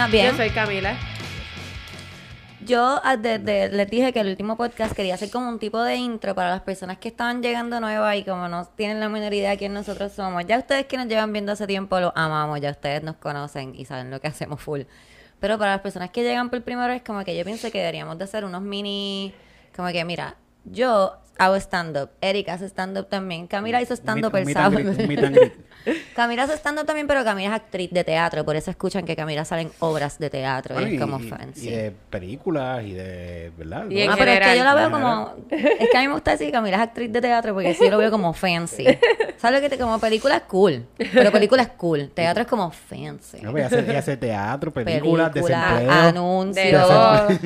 Yo soy Cristina, bien. Yo soy Camila. Yo ah, desde les dije que el último podcast quería hacer como un tipo de intro para las personas que estaban llegando nuevas y como no tienen la menor idea de quién nosotros somos. Ya ustedes que nos llevan viendo hace tiempo lo amamos, ya ustedes nos conocen y saben lo que hacemos full. Pero para las personas que llegan por primera vez, como que yo pienso que deberíamos de hacer unos mini, como que mira, yo hago stand-up, Erika hace stand-up también, Camila hizo stand-up el sábado. Camila hace stand-up también, pero Camila es actriz de teatro, por eso escuchan que Camila salen obras de teatro, y es como fancy. Y de películas y de, ¿verdad? Y Ah, pero es que yo la veo como. Es que a mí me gusta decir que Camila es actriz de teatro porque sí lo veo como fancy. ¿Sabes lo que te, Como película es cool. Pero película es cool. Teatro es como fancy. No, pues, ella hace, hace teatro, películas, Película, desempleo. anuncios.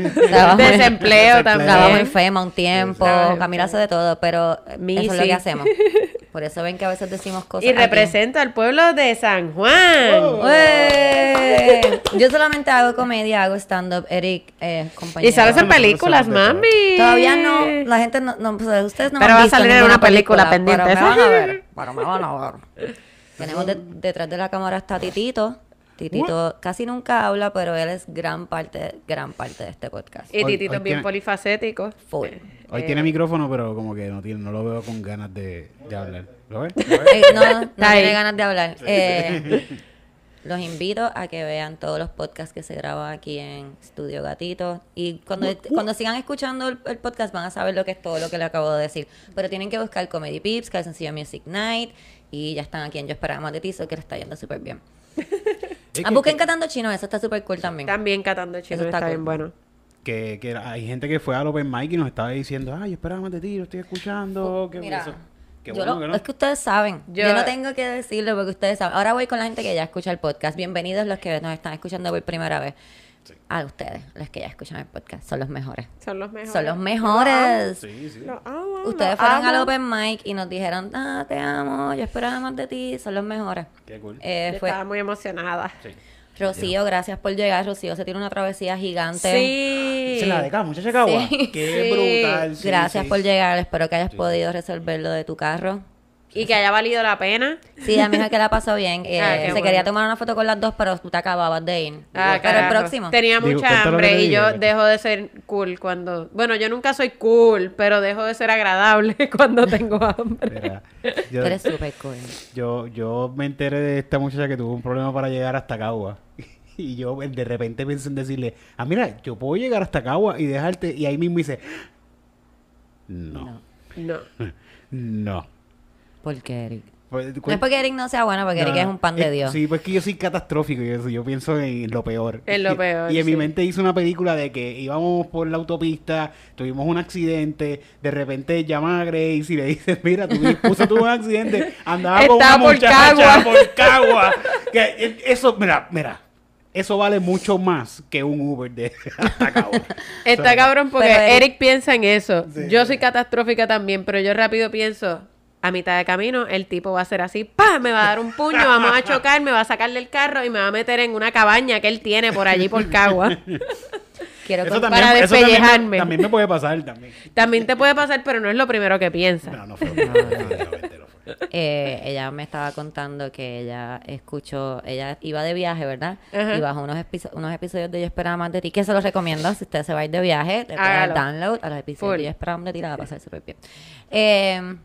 De Desempleo también. Trabajo en FEMA un tiempo. Camila hace de todo, pero Mi, eso es lo que hacemos. Por eso ven que a veces decimos cosas. Y aquí. represento al pueblo de San Juan. Oh. Yo solamente hago comedia, hago stand-up. Eric, eh, compañero. Y sabes en películas, mami. Todavía no, la gente no, no pues, ustedes no me Pero han va a salir en una película pendiente, Pero van a ver, pero me van a ver. Tenemos de- detrás de la cámara está Titito. Titito casi nunca habla, pero él es gran parte, gran parte de este podcast. Y Titito hoy es bien tiene- polifacético. Full. Hoy Eh, tiene micrófono, pero como que no tiene, no lo veo con ganas de, de hablar. ¿Lo ves? Eh, no, no tiene ganas de hablar. Eh, los invito a que vean todos los podcasts que se graban aquí en Estudio Gatito. Y cuando, cuando sigan escuchando el, el podcast van a saber lo que es todo lo que le acabo de decir. Pero tienen que buscar Comedy Pips, Calzoncillo Music Night. Y ya están aquí en Yo Esperaba Más de Ti, so que le está yendo súper bien. Es Ah, que- busquen que- Catando Chino, eso está súper cool también. También catando chino Eso está, está bien cool. bueno. que, que hay gente que fue al Open Mic y nos estaba diciendo, ay, yo esperaba más de ti, lo estoy escuchando. Qué Mira, eso. Qué yo bueno lo- que no. es que ustedes saben. Yo, Yo- no tengo que decirlo porque ustedes saben. Ahora voy con la gente que ya escucha el podcast. Bienvenidos los que nos están escuchando por primera vez. A ustedes, los que ya escuchan el podcast. Son los mejores. Son los mejores. Son los mejores. Sí, sí. Amo, Ustedes fueron al Open Mic y nos dijeron, ah, te amo, yo esperaba más de ti. Son los mejores. Qué cool. Eh, Yo fue Estaba muy emocionada. Sí. Rocío, gracias por llegar. Rocío se tiene una travesía gigante. Sí. Es la de acá, muchacha. Sí. Qué Sí. brutal. sí, gracias sí. por llegar. Espero que hayas podido resolver lo de tu carro. Y que haya valido la pena. Sí, a mí es que la pasó bien. Eh, Ah, qué se bueno. quería tomar una foto con las dos, pero tú te acababas de ir. Ah, pero el próximo. Tenía Digo, mucha hambre y yo dejo de ser cool cuando... Bueno, yo nunca soy cool, pero dejo de ser agradable cuando tengo hambre. Mira, Tú yo, eres súper cool. yo, yo me enteré de esta muchacha que tuvo un problema para llegar hasta Cagua. Y yo de repente pensé en decirle, ah, mira, yo puedo llegar hasta Cagua y dejarte. Y ahí mismo dice, no, No. no. ¿Por qué, Eric? Pues, No es porque Eric no sea bueno, porque No, Eric es un pan de eh, Dios. Sí, pues que yo soy catastrófico y eso, yo pienso en lo peor. En lo peor, Y en mi mente hice una película de que íbamos por la autopista, tuvimos un accidente, de repente llama a Grace y le dice, mira, tu esposa tuvo un accidente, andaba con una por muchacha Cagua". por Cagua. Que, eh, eso, mira, mira, eso vale mucho más que un Uber de hasta Cagua. Está cabrón porque Eric- Eric piensa en eso. Sí. Yo soy catastrófica también, pero yo rápido pienso, a mitad de camino, el tipo va a ser así, ¡pah! Me va a dar un puño, vamos a chocar, me va a sacar del carro y me va a meter en una cabaña que él tiene por allí por Cagua. Quiero Eso también, para eso también me- despellejarme. también me puede pasar también. También te puede pasar, pero no es lo primero que piensa. No, no fue. no, no fue. eh, ella me estaba contando que ella escuchó, ella iba de viaje, ¿verdad? Ajá. Y bajó unos, unos episodios de Yo Esperaba Más de Ti, que se los recomiendo. Si usted se va a ir de viaje, le dar Hágalo. download a los episodios Full. de Yo Esperaba Más de Ti, la va a pasar súper bien. Eh,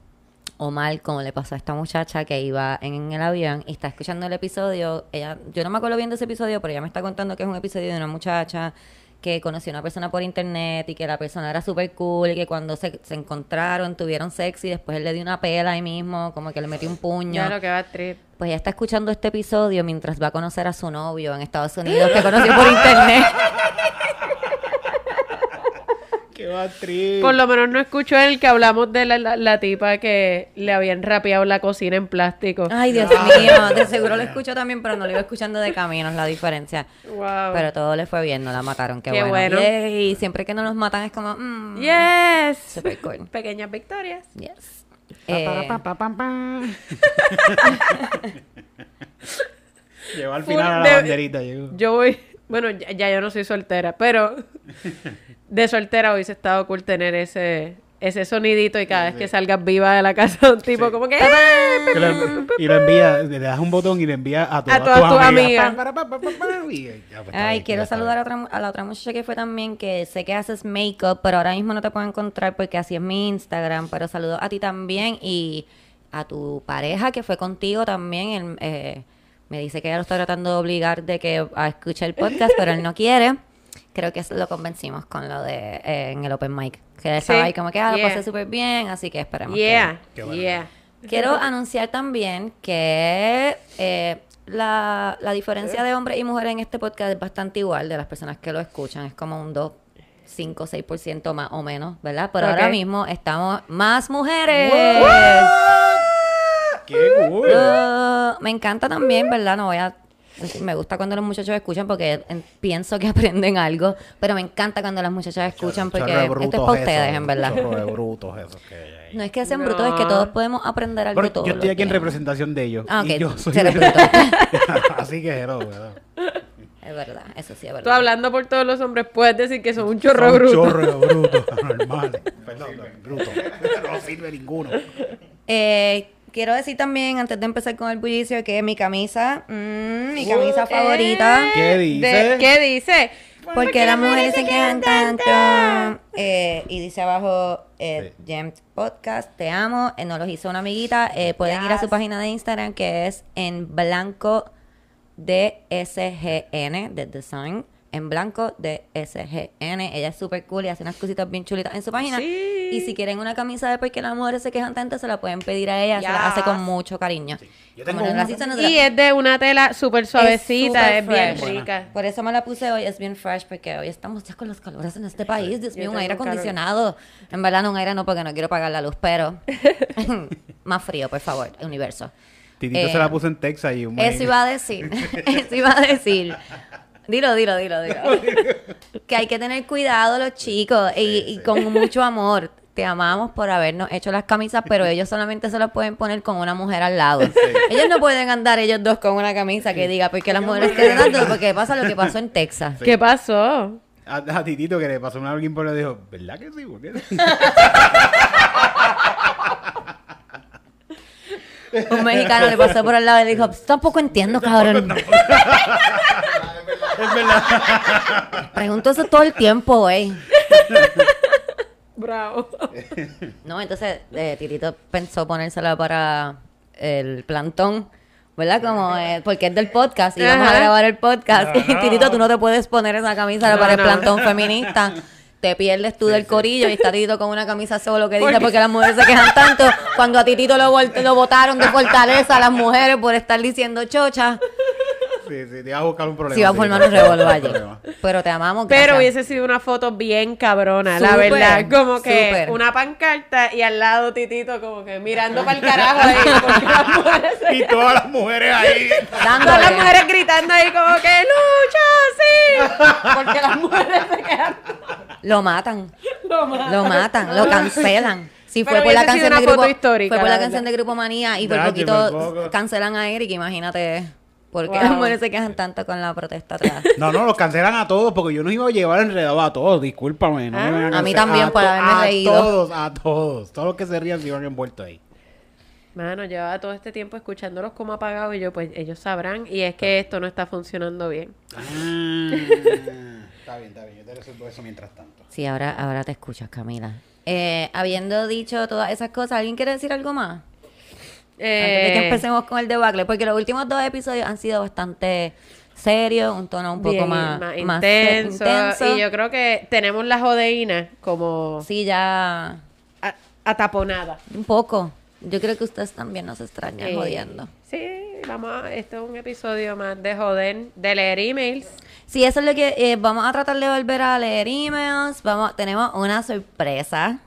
Omar, como le pasó a esta muchacha que iba en el avión y está escuchando el episodio, ella, yo no me acuerdo bien de ese episodio, pero ella me está contando que es un episodio de una muchacha que conoció a una persona por internet y que la persona era súper cool y que cuando se, se encontraron tuvieron sexo y después él le dio una pela ahí mismo, como que le metió un puño. Lo que va a trip. Pues ella está escuchando este episodio mientras va a conocer a su novio en Estados Unidos que conoció por internet. Qué batriz. Por lo menos no escucho el que hablamos de la, la- la tipa que le habían rapeado la cocina en plástico. Ay, Dios mío, de seguro lo escucho también, pero no lo iba escuchando de camino, es la diferencia. Wow. Pero todo le fue bien, no la mataron, qué, Qué bueno. bueno. Y siempre que no nos matan es como, mm, yes. super cool. Pequeñas victorias. Yes. Pa, Eh, pa, pa, pa, pa. Llegó al Full final a la de- banderita. Llegó. Yo voy, bueno, ya, ya yo no soy soltera, pero de soltera hubiese estado cool tener ese ese sonidito y cada vez que salgas viva de la casa de un tipo Sí. como que... ¡eh! Que lo- y lo envía, le das un botón y le envía a todas, todas tus amigas. Pues, está Ay, quiero saludar a, otra, a la otra muchacha que fue también, que sé que haces make-up, pero ahora mismo no te puedo encontrar porque así es mi Instagram, pero saludo a ti también y a tu pareja que fue contigo también. él, eh, me dice que ella lo está tratando de obligar de que a escuchar el podcast, pero él no quiere. Creo que lo convencimos con lo de eh, en el open mic. Que él estaba Sí, ahí como que ah, lo yeah. pasé súper bien, así que esperemos que- Yeah, Qué bueno. yeah. Quiero anunciar también que eh, la, la diferencia de hombres y mujeres en este podcast es bastante igual de las personas que lo escuchan. Es como un 2, 5, 6% más o menos, ¿verdad? Pero ahora mismo estamos más mujeres. ¡Qué cool! Uh, me encanta también, ¿verdad? No voy a... Me gusta cuando los muchachos escuchan porque pienso que aprenden algo, pero me encanta cuando las muchachas escuchan porque Chorro esto es para ustedes, esos, en verdad. chorro de brutos esos que hay ahí. No es que sean No. brutos, es que todos podemos aprender algo todos yo estoy aquí en representación de ellos. Ah, ok. Y yo soy Tú eres de- bruto. Así que ¿verdad? Es verdad, eso sí es verdad. Tú hablando por todos los hombres puedes decir que son un chorro Son bruto. chorro de brutos, anormales. Perdón, bruto. No sirve ninguno. Eh, quiero decir también, antes de empezar con el bullicio, que mi camisa, mm, mi camisa favorita. ¿Qué dice? de- ¿Qué dice? Porque las mujeres se quejan tanto. Eh, y dice abajo, eh, Gems Podcast, te amo. Eh, nos los hizo una amiguita. Eh, pueden ir a su página de Instagram que es en blanco de SGN, de Design. En blanco de SGN. Ella es súper cool y hace unas cositas bien chulitas en su página. Sí. Y si quieren una camisa de porque las mujeres se quejan tanto, se la pueden pedir a ella. Se la hace con Yes. mucho cariño. Yo Como tengo una la- Y es de una tela súper suavecita, súper es, bien fresh. rica. Por eso me la puse hoy, es bien fresh, porque hoy estamos ya con los calores en este país. Dios Yo mío, un aire calor. acondicionado. En verdad, no un aire no, porque no quiero pagar la luz, pero más frío, por favor, universo. Titito Eh, se la puso en Texas y un Eso iba a decir, eso iba a decir. Dilo, dilo, dilo, dilo. que hay que tener cuidado los chicos y, y con mucho amor. Te amamos por habernos hecho las camisas, pero ellos solamente se las pueden poner con una mujer al lado. Ellos no pueden andar ellos dos con una camisa que diga, porque las mujeres quedan dando, porque pasa lo que pasó en Texas. ¿Qué pasó? A, a Titito que le pasó una alguien por le dijo, ¿verdad que sí? ¿Por qué? Un mexicano le pasó por al lado y le dijo, tampoco entiendo, cabrón. es verdad. Pregunto eso todo el tiempo, güey. Bravo. No, entonces eh, Titito pensó ponérsela para el plantón, ¿verdad? Como eh, porque es del podcast y vamos a grabar el podcast. Y No. Titito, tú no te puedes poner esa camisa No, para el plantón feminista. Te pierdes tú del corillo y está Titito con una camisa solo que dice Porque- porque las mujeres se quejan tanto. Cuando a Titito lo, lo votaron de fortaleza a las mujeres por estar diciendo chocha. Sí, sí, te iba a buscar un problema. Si va a sí, formar un un allí. problema. Pero te amamos. Pero hubiese sido una foto bien cabrona, la verdad. Como que una pancarta y al lado Titito como que mirando para el carajo ahí. Las mujeres se- Y todas las mujeres ahí. Dándole. Todas las mujeres gritando ahí como que lucha, sí. Porque las mujeres se quedan. Lo matan. Lo matan. Lo matan, lo cancelan. Si Pero fue por la canción de grupo, fue por la, la canción de Grupo Manía y por poquito cancelan a Eric, imagínate. Porque Wow. las mujeres se quejan tanto con la protesta atrás. No, no, los cancelan a todos porque yo no iba a llevar enredado a todos, discúlpame. No Ah. van A mí también por to- haberme a reído. todos, a todos. Todos los que se rían se iban envueltos ahí. Mano, llevaba todo este tiempo escuchándolos como apagados y yo, pues ellos sabrán. Y es que esto no está funcionando bien. Ah, está bien, está bien. Yo te resuelvo eso mientras tanto. Sí, ahora, ahora te escuchas, Camila. Eh, habiendo dicho todas esas cosas, ¿alguien quiere decir algo más? Antes de que Eh, empecemos con el debacle, porque los últimos dos episodios han sido bastante serios, un tono un poco bien, más, más intenso. Y yo creo que tenemos la jodeína como Sí, ya a- ataponada. un poco. Yo creo que ustedes también nos extrañan Eh, jodiendo. Sí, vamos a, esto es un episodio más de joder, de leer emails. Sí, eso es lo que eh, vamos a tratar de volver a leer emails. Vamos, tenemos una sorpresa.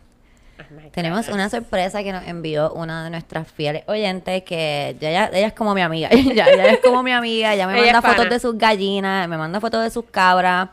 Tenemos una sorpresa que nos envió una de nuestras fieles oyentes que ya, ya- ella es como mi amiga. ya, ella es como mi amiga. Ella me Ella manda fotos de sus gallinas, me manda fotos de sus cabras.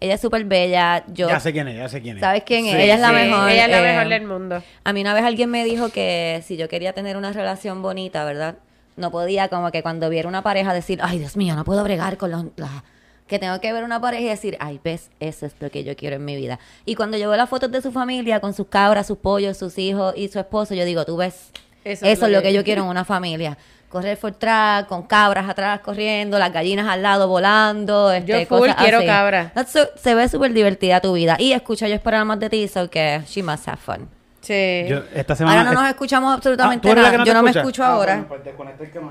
Ella es súper bella. Yo, Ya sé quién es, ya sé quién es. ¿Sabes quién es? Sí, Ella es la mejor. Ella es la eh, mejor del mundo. A mí una vez alguien me dijo que si yo quería tener una relación bonita, ¿verdad? No podía como que cuando viera una pareja decir, ay Dios mío, no puedo bregar con los, la- que tengo que ver una pareja y decir, ay, ves, eso es lo que yo quiero en mi vida. Y cuando yo veo las fotos de su familia con sus cabras, sus pollos, sus hijos y su esposo, yo digo, tú ves, eso, es lo que yo quiero en una familia. Correr for track, con cabras atrás corriendo, las gallinas al lado volando. Este, Yo full cosas quiero así. cabra. That's so- se ve súper divertida tu vida. Y escucha yo esperar más de ti, so que she must have fun. Sí. Yo, esta semana... Ahora no nos escuchamos Ah, absolutamente ¿tú eres la nada. yo no me escucho Ah, ahora. bueno, pues que.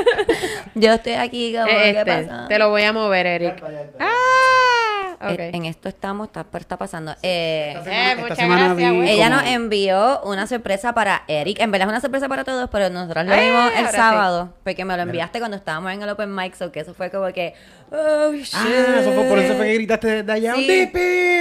Yo estoy aquí como, ¿qué Este, pasa? te lo voy a mover, Eric. está, ya está. Ah. Eh, En esto estamos, está, está pasando. Eh, Esta Eh, semana- esta muchas semana gracias, vi güey. ella como- nos envió una sorpresa para Eric. En verdad es una sorpresa para todos, pero nosotros lo Eh, vimos el sí. sábado. Porque me lo enviaste cuando estábamos en el Open Mic, so que eso fue como que. Oh, shit. Ah, eso fue por eso fue que gritaste de allá. Sí. ¡Dipi!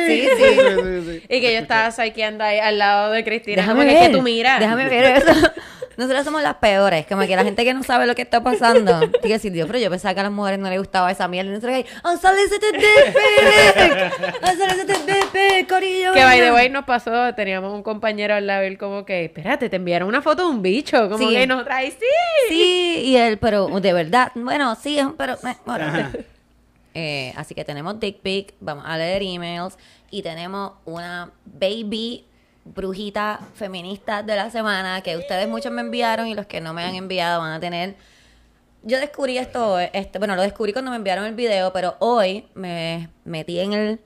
Sí, sí. sí. Y que yo estaba psycheando ahí al lado de Cristina. Déjame como ver. que, que tú miras. Déjame ver eso. Nosotros somos las peores, como que la gente que no sabe lo que está pasando. Tiene que decir, Dios, pero yo pensaba que a las mujeres no les gustaba esa mierda. Y nosotros ahí, ¡Unsolicited dick pic! ¡Unsolicited dick pic, corillo! Que by the venga". way nos pasó, teníamos un compañero al lado y él como que, espérate, te enviaron una foto de un bicho. Como Sí. que nosotros ahí, sí. Sí, y él, pero de verdad, bueno, sí, es un- pero... eh, bueno. Eh, así que tenemos dick pic, vamos a leer emails y tenemos una baby brujita feminista de la semana que ustedes muchos me enviaron y los que no me han enviado van a tener... Yo descubrí esto, este, bueno, lo descubrí cuando me enviaron el video, pero hoy me metí en el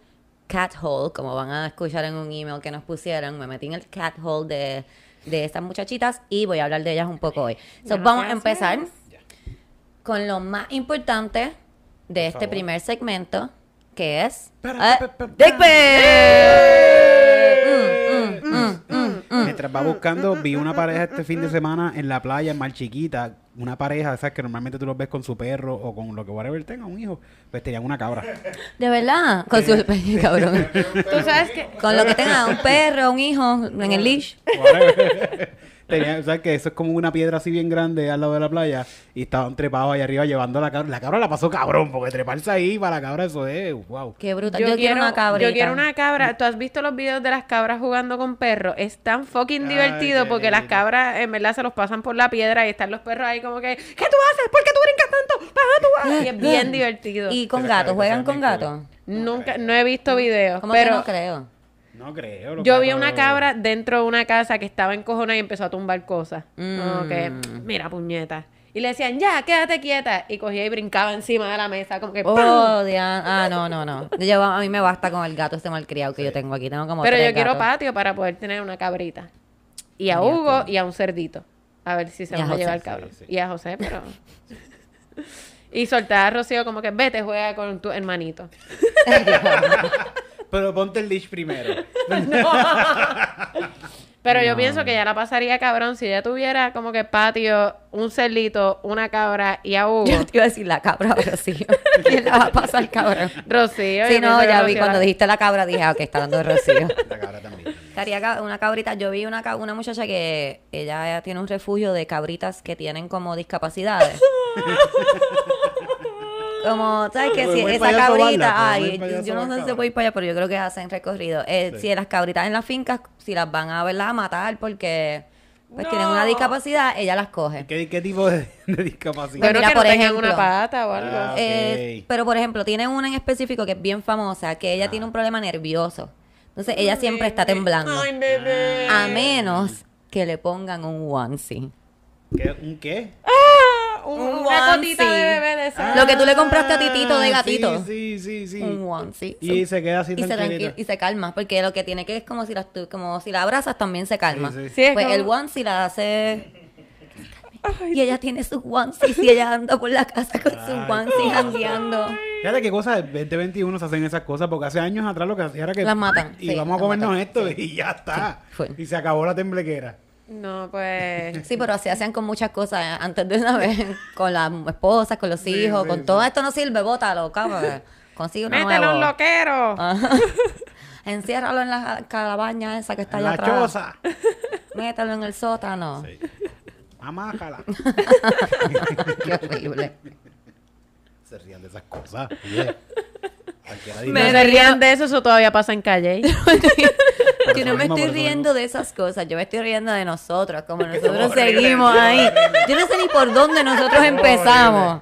cat hole, como van a escuchar en un email que nos pusieron, me metí en el cat hole de, de estas muchachitas y voy a hablar de ellas un poco hoy. So, vamos a empezar con lo más importante de este favor. primer segmento, que es Pa, eh, pa, pa, pa. Dick Mientras va buscando, vi una pareja este fin de semana en la playa, en Mar Chiquita. Una pareja, ¿sabes? Que normalmente tú los ves con su perro o con lo que whatever tenga, un hijo. Pues tenían una cabra. De verdad, con su cabrón. Tú sabes que Con lo que tenga un perro, un hijo en el leash. Tenía, ¿sabes? Que eso es como una piedra así bien grande al lado de la playa. Y estaban trepados ahí arriba llevando a la cabra. La cabra la pasó cabrón, porque treparse ahí para la cabra, eso es, wow. Qué brutal. Yo, quiero una cabrita. Yo quiero una cabra. ¿Tú has visto los videos de las cabras jugando con perros? Es tan fucking divertido porque las cabras en verdad se los pasan por la piedra y están los perros ahí como que ¿Qué tú haces? ¿Por qué tú brincas tanto? Baja tú baja. Y es bien divertido. Y con gatos, ¿juegan que con gatos? Nunca, no he visto videos, ¿Cómo que pero no creo? No creo. yo vi una cabra dentro de una casa que estaba encojonada y empezó a tumbar cosas. Como que, Mm. mira, puñeta. Y le decían, ya, quédate quieta. Y cogía y brincaba encima de la mesa, como que ¡pam! Oh, Dian- Ah, no, no, no. Yo, a mí me basta con el gato este malcriado que yo tengo aquí. Tengo como Pero tres yo quiero gatos. patio para poder tener una cabrita. Y a Hugo y a un cerdito. A ver si se a van a José. llevar el cabrón. Sí, sí. Y a José, pero... y soltar a Rocío como que vete, juega con tu hermanito. Pero ponte el dish primero. Pero yo No. pienso que ya la pasaría cabrón si ella tuviera como que patio, un cerdito, una cabra y a Hugo. Yo te iba a decir la cabra, sí. ¿Quién la va a pasar, cabrón? Rocío. Sí, no, ya vi Rocío cuando la- dijiste la cabra, dije, ah, ok, está hablando de Rocío. La cabra también. Ca- una cabrita. Yo vi una, una muchacha que ella tiene un refugio de cabritas que tienen como discapacidades. como, ¿sabes qué? Si esa cabrita, ay, yo no sé si se cabra. puede ir para allá, pero yo creo que hacen recorrido. Eh, Sí. Si las cabritas en las fincas, si las van a verlas a matar porque pues No. tienen una discapacidad, ella las coge. ¿Qué, qué tipo de, de discapacidad? Bueno, mira, que no por tengan ejemplo. una pata o algo. Ah, Eh, pero por ejemplo, tiene una en específico que es bien famosa, que ella tiene un problema nervioso. Entonces ella siempre está temblando. Ay, bebé. A menos que le pongan un onesie. ¿Qué, ¿Un qué? Ah, un- Un una cotita de onesie. bebé de esa. Lo que tú le compraste a Titito de Ah, gatito. Sí, sí, sí. sí. Un onesie. Y se queda así y se, y se calma, porque lo que tiene que es como si la, tu- como si la abrazas también se calma. Sí, sí. Sí, es pues como- el onesie la hace... Y ella tiene sus onesies y ella anda por la casa con sus onesies jangueando. Fíjate qué cosas, el 2021 se hacen esas cosas, porque hace años atrás lo que hacía era que... Las matan, Y sí, vamos a comernos matan, esto sí. y ya está. Sí, y se acabó la temblequera. No, pues. Sí, pero así hacían con muchas cosas antes de una vez, con las esposas, con los Sí, hijos, sí, con sí. todo esto no sirve, bótalo, cabrón. Consigue uno Mételo nuevo. un loquero. Ajá. Enciérralo en la calabaña esa que está En allá la atrás. choza. Mételo en el sótano. Sí. Amájala. Qué horrible. se rían de esas cosas. oye. Se rían de eso, eso todavía pasa en calle. Yo no me estoy riendo de esas cosas, yo me estoy riendo de nosotros, como nosotros seguimos ahí. Yo no sé ni por dónde nosotros empezamos.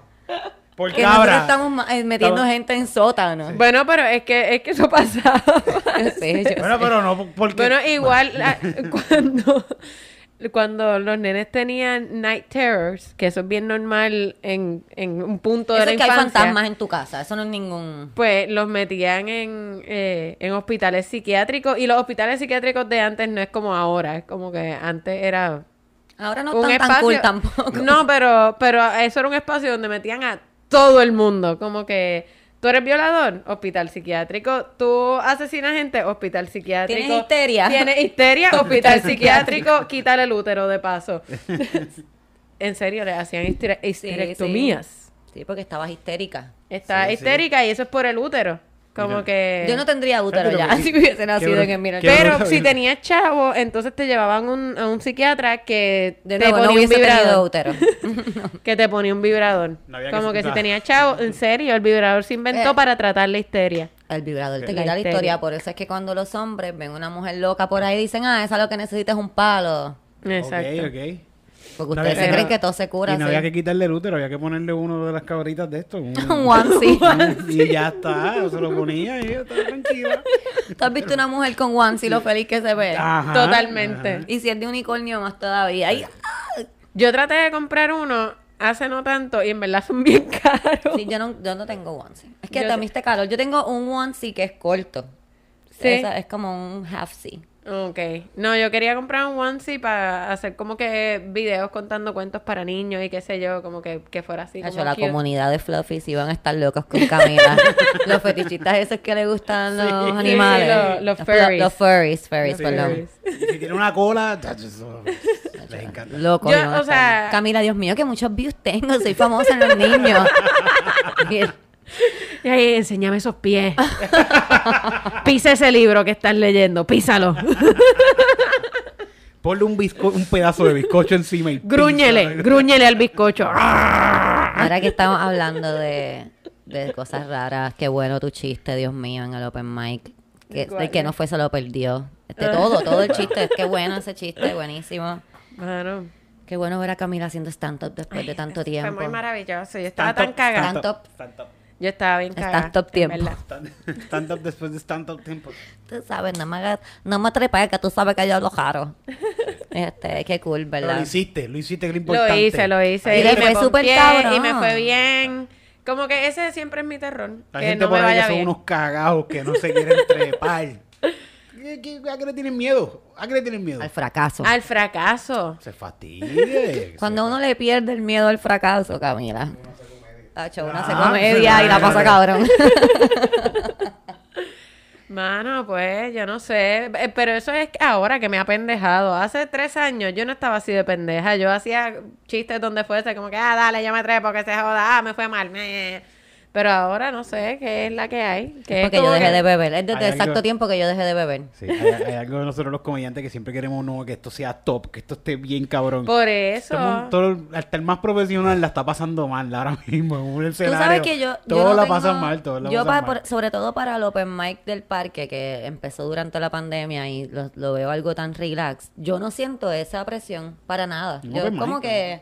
Por Que nosotros estamos eh, metiendo Estamos- gente en sótanos. Bueno, pero es que, es que eso pasaba. Yo sé, yo Bueno, sé. pero no, porque... Bueno, igual la- cuando, cuando los nenes tenían night terrors, que eso es bien normal en, en un punto Eso de es la que hay fantasmas en tu casa. Eso no es ningún... pues los metían en, eh, en hospitales psiquiátricos y los hospitales psiquiátricos de antes no es como ahora, es como que antes era Ahora no están tan cool tampoco. No, pero pero eso era un espacio donde metían a todo el mundo, como que tú eres violador, hospital psiquiátrico, tú asesinas gente, hospital psiquiátrico. ¿Tienes histeria? Tienes histeria, hospital psiquiátrico, quítale el útero de paso. en serio, le hacían Sí, histerectomías. Sí, Sí, porque estabas histérica. Está Sí, sí. histérica y eso es por el útero. Como Mira. que Yo no tendría útero ya si hubiese nacido en el Mira. Pero si bien. tenías chavo, entonces te llevaban un- a un psiquiatra que De te nuevo, no ponía un hubiese tenido vibrador. útero. que te ponía un vibrador. No que Como que, si tenía chavo, en serio, el vibrador se inventó Eh. para tratar la histeria. El vibrador te La quita la historia. Por eso es que cuando los hombres ven una mujer loca por ahí, dicen, ah, esa lo que necesita es un palo. Exacto. Ok, ok. Porque ustedes se creen que todo se cura Y no había que quitarle el útero, había que ponerle uno de las cabritas de esto. Un, onesie. y ya está, se lo ponía y yo estaba tranquila. ¿Tú has visto una mujer con onesie lo feliz que se ve? Ajá, Totalmente. ajá. Y si es de unicornio más todavía. Ay, Yo traté de comprar uno hace no tanto y en verdad son bien caros. sí, yo no, yo no tengo onesie. Es que también está calor. Yo tengo un onesie que es corto. Sí. Esa es como un half sea. Ok. No, yo quería comprar un onesie para hacer como que videos contando cuentos para niños y qué sé yo, como que, que fuera así. Hacho, como la cute. comunidad de Fluffies iban a estar locos con Camila. los fetichistas esos que le gustan los Sí, animales. los- furries. Los furries, furries, Los perdón. furries. Y si tiene una cola, les encanta. Locos Yo, iban a o estar. sea- Camila, Dios mío, que muchos views tengo. Soy famosa en los niños. Y ahí, enséñame esos pies. Pisa ese libro que estás leyendo, písalo. Ponle un, bizco- un pedazo de bizcocho encima y grúñele, grúñele al bizcocho. Ahora que estamos hablando de, de cosas raras, qué bueno tu chiste, Dios mío, en el open mic. Que, ¿Cuál el que no fue se lo perdió. Este, todo, todo el chiste. Qué bueno ese chiste, buenísimo. Mano, Qué bueno ver a Camila haciendo stand-up después de tanto fue tiempo. muy maravilloso. Yo estaba Stand tan cagada. stand up, Stand-up. Yo estaba bien Estás cagada. top en tiempo. verdad. Stand- Stand up después de stand up tiempo. Tú sabes, no me, hagas- no me trepes, que tú sabes que yo lo jaro. Este, qué cool, Pero lo ¿verdad? hiciste, lo hiciste, que es lo Lo importante. hice, lo hice. Y le fue me súper pompié, cabrón. Y me fue bien. Como que ese siempre es mi terror. La que gente no por me ahí que son unos cagados que no se quieren trepar. ¿Qué- qué- ¿A qué le tienen miedo? ¿A qué le tienen miedo? Al fracaso. Al fracaso. Se fastidie. Cuando uno le pierde el miedo al fracaso, Camila. Tacho, uno hace Ah, comedia y la pasa cabrón. Mano, pues, yo no sé. Eh, Pero eso es ahora que me ha pendejado. Hace tres años yo no estaba así de pendeja. Yo hacía chistes donde fuese, como que, ah, dale, yo me trepo, que se joda, ah, me fue mal. meh. Pero ahora no sé qué es la que hay. Que es Porque yo dejé que- de beber. Es desde exacto algo- tiempo que yo dejé de beber. Sí, hay, hay algo de nosotros los comediantes que siempre queremos no, que esto sea top, que esto esté bien cabrón. Por eso. Todo hasta el más profesional la está pasando mal ahora mismo en un Tú escenario. sabes que yo. yo Todos no la tengo- pasan mal, todos la yo pasan pa- mal. por- sobre todo para el open mic del parque que empezó durante la pandemia y lo, lo veo algo tan relax. Yo no siento esa presión para nada. Yo open como mic, que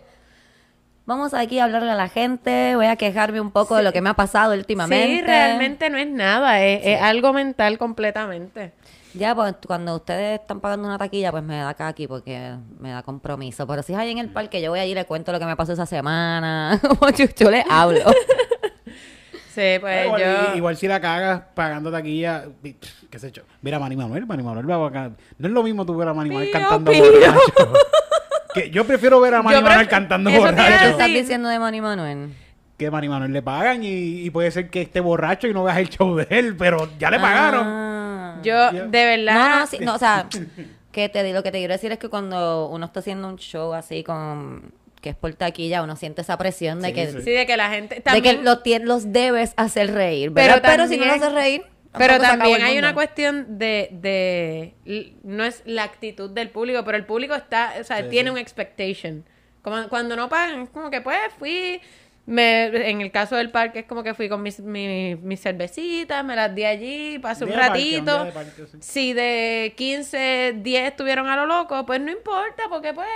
vamos aquí a hablarle a la gente, voy a quejarme un poco de lo que me ha pasado últimamente. Sí, realmente no es nada. Es, es algo mental completamente. Ya, pues cuando ustedes están pagando una taquilla, pues me da acá aquí porque me da compromiso. Pero si es ahí en el parque, yo voy allí y le cuento lo que me pasó esa semana. Como yo, le hablo. Sí, pues igual, yo. igual si la cagas pagando taquilla, qué sé yo. Mira a Manny Manuel, Manny Manuel va a No es lo mismo tú ver a Manny Manuel Pío, cantando pío. borracho. que yo prefiero ver a Manny Manuel cantando eso a ¿Qué borracho. estás diciendo de Manny Manuel? Que Manny Manuel le pagan y, y puede ser que esté borracho y no veas el show de él, pero ya le pagaron. Ah. Yo, Yo- de verdad. No, no, sí, no, o sea, que te, lo que te quiero decir es que cuando uno está haciendo un show así con que es por taquilla, uno siente esa presión de Sí, que, sí. Sí, de que la gente. de También, que los, debes hacer reír, Pero ¿verdad? Pero, si no los también- haces reír, Pero también hay una cuestión de, de no es la actitud del público, pero el público está, o sea, Sí, tiene sí. un expectation. Como cuando no pagan, es como que pues fui, me, en el caso del parque es como que fui con mis, mis, mis cervecitas, me las di allí, pasé un parque, ratito. día de parque, sí. Si de 15, 10 estuvieron a lo loco, pues no importa, porque pues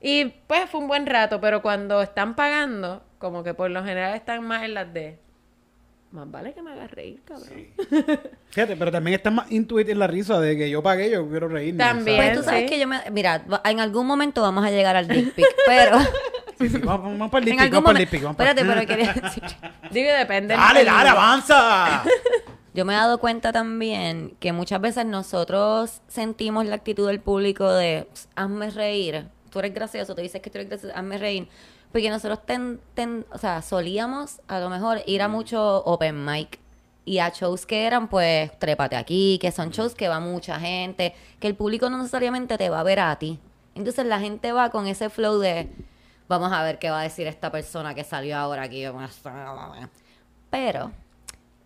Y pues fue un buen rato, pero cuando están pagando, como que por lo general están más en las de... Más vale que me hagas reír, cabrón. Fíjate, pero también está más intuit en la risa de que yo pagué, yo quiero reírme. También. Pues tú sabes sí. que yo me... Mira, va- en algún momento vamos a llegar al dick pic, pero... Sí, sí, vamos, vamos para el dick pic, vamos para el dick pic, Espérate, pero quería decir... Digo, depende. Dale, dale, avanza. Yo me he dado cuenta también que muchas veces nosotros sentimos la actitud del público de "Ps, hazme reír, tú eres gracioso, tú dices que tú eres gracioso, hazme reír. Porque nosotros ten, ten- o sea, solíamos a lo mejor ir a mucho open mic y a shows que eran pues trépate aquí, que son shows que va mucha gente, que el público no necesariamente te va a ver a ti. Entonces la gente va con ese flow de vamos a ver qué va a decir esta persona que salió ahora aquí. Pero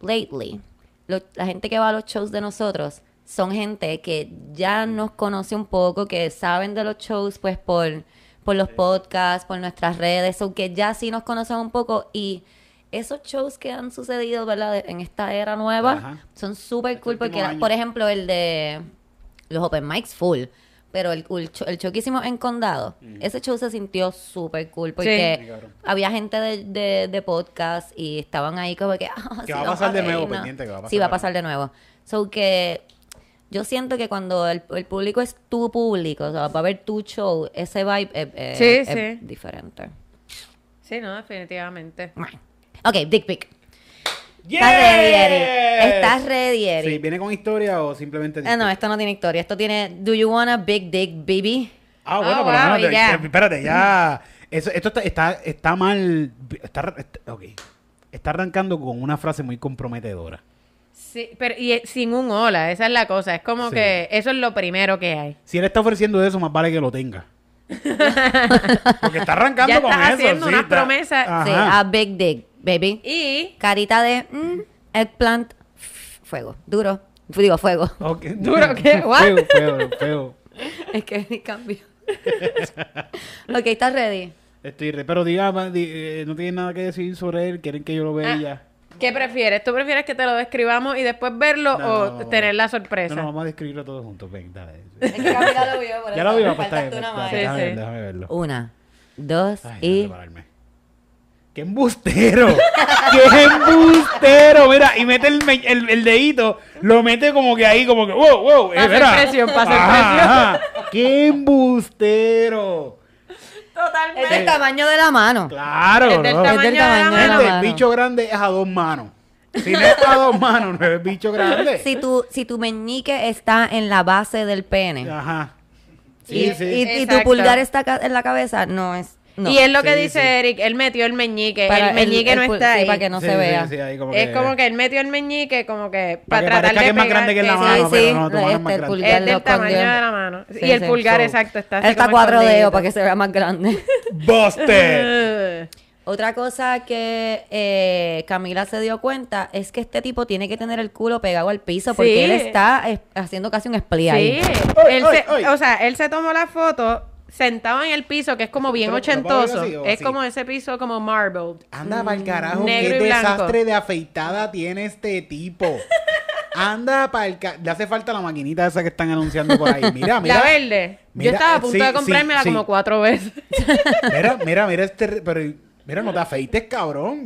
lately, lo- la gente que va a los shows de nosotros son gente que ya nos conoce un poco, que saben de los shows pues por, por los podcasts, por nuestras redes, o que ya sí nos conocen un poco y esos shows que han sucedido, ¿verdad? En esta era nueva, Ajá. son súper cool porque, por ejemplo, el de los open mics full. Pero el, el show, el show que hicimos en Condado, ese show se sintió súper cool porque Sí, había gente de, de, de podcast y estaban ahí como que... Que sí, va a pasar de nuevo, pendiente, que va a pasar Sí, va a pasar de nuevo. So que yo siento que cuando el, el público es tu público, o sea, va a ver tu show, ese vibe es, es- Sí, es sí. diferente. Sí, no, definitivamente. Ok, Dick Pic. ¡Yes! ¿Estás ready, Eric? ¿Estás ready, Eric? Sí, ¿viene con historia o simplemente Ah, no, esto no tiene historia. Esto tiene Do you want a big dick, baby? Ah, bueno, Oh, pero wow, no, y te- ya. eh, espérate, ya. Eso, esto está, está, está mal. Está, está- ok. Está arrancando con una frase muy comprometedora. Sí, pero y sin un hola, esa es la cosa. Es como Sí. que eso es lo primero que hay. Si él está ofreciendo eso, más vale que lo tenga. Porque está arrancando Ya con estás eso. haciendo sí, unas está- promesas. Ajá. Sí, a big dick, baby. Y Carita de mm, eggplant, fuego, duro. Digo, fuego. Ok. ¿Duro qué? What? Feo, feo, feo. es que ni cambio. ok, ¿estás ready? Estoy re- pero diga, eh, no tienen nada que decir sobre él. Quieren que yo lo vea y ya. ¿Qué prefieres? ¿Tú prefieres que te lo describamos y después verlo No, o no, no, tener la No, sorpresa? no, vamos a describirlo todos juntos. Ven, dale. Es que Camila lo vio, por Ya eso lo vi, me pues está bien. faltaste una pues. Sí, déjame, sí. déjame verlo. Una, dos Ay, y... ¡Qué embustero! ¡Qué embustero! Mira, y mete el, el, el dedito, lo mete como que ahí, como que, wow, wow. Pasa espera. presión, pasa presión. ajá. ¡Qué embustero! Es Totalmente. del tamaño de la mano. Claro, Es del ¿no? tamaño de la tamaño de la mano. El bicho grande es a dos manos. Si no es a dos manos, no es bicho grande. Si tu, si tu meñique está en la base del pene Ajá. y, Sí, sí. y- y tu pulgar está en la cabeza, no es... No. Y es lo que dice sí. Eric, él metió el meñique, Para el meñique el no está sí, ahí. para que no Sí, se sí, vea. sí, ahí como Es que- como que él metió el meñique como que Para para que tratar de que es más grande que la mano, sí, pero sí. no, tu mano es más este, el grande. pulgar Es del tamaño de la mano. Sí, y el pulgar, So- exacto, está así Él está cuatro dedos para que se vea más grande. ¡Buster! Otra cosa que eh, Camila se dio cuenta es que este tipo tiene que tener el culo pegado al piso porque Sí. él está haciendo casi un split Sí, ahí. Él se- o sea, él se tomó la foto sentado en el piso, que es como bien Pero- pero ¿lo puedo ver ochentoso. así es así? como ese piso como marbled. Anda para el carajo, Negro qué y desastre de afeitada tiene este tipo. Anda para el ca- Le hace falta la maquinita esa que están anunciando por ahí. Mira, mira. la verde. mira, Yo estaba a eh, punto sí, de comprármela sí, sí. como cuatro veces. Mira, mira, mira este. Pero, mira, no te afeites, cabrón.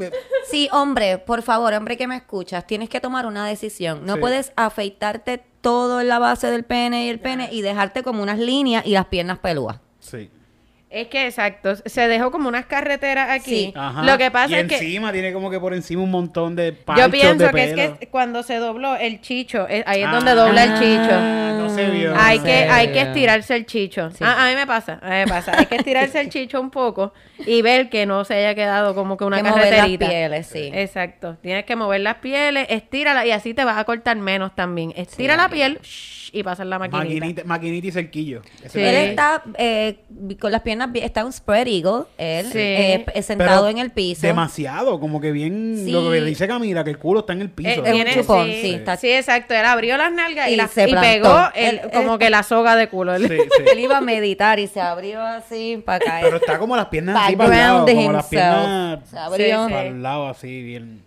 Sí, hombre, por favor, hombre que me escuchas, tienes que tomar una decisión. No Sí. puedes afeitarte todo en la base del pene y el pene y dejarte como unas líneas y las piernas pelúas. Sí. Es que exacto, se dejó como unas carreteras aquí. Sí. Ajá. Lo que pasa y es que encima tiene como que por encima un montón de yo pienso de que es que cuando se dobló el chicho, eh, ahí es donde dobla el chicho. Ah, no se vio. Hay no que, hay que estirarse el chicho. Sí. Ah, a mí me pasa, a mí me pasa. Hay que estirarse el chicho un poco y ver que no se haya quedado como que una que mover las carreterita. pieles, sí. Exacto. Tienes que mover las pieles, estírala y así te vas a cortar menos también. Estira la piel shh, y pasar la maquinita. Maquinita, maquinita y cerquillo. Sí. Él el- está eh, con las piernas, está un spread eagle, él, Sí. eh, p- sentado Pero en el piso. Demasiado, como que bien. Sí. Lo que dice Camila, que el culo está en el piso. Eh, Es un tiene- chupón, sí, sí, está- sí, exacto. Él abrió las nalgas y, Y la- se y pegó el- como que la soga de culo. Él- Sí, sí. Él iba a meditar y se abrió así para caer. Pero está como las piernas así para el lado. Como las piernas Se abrió. Para el lado así, bien.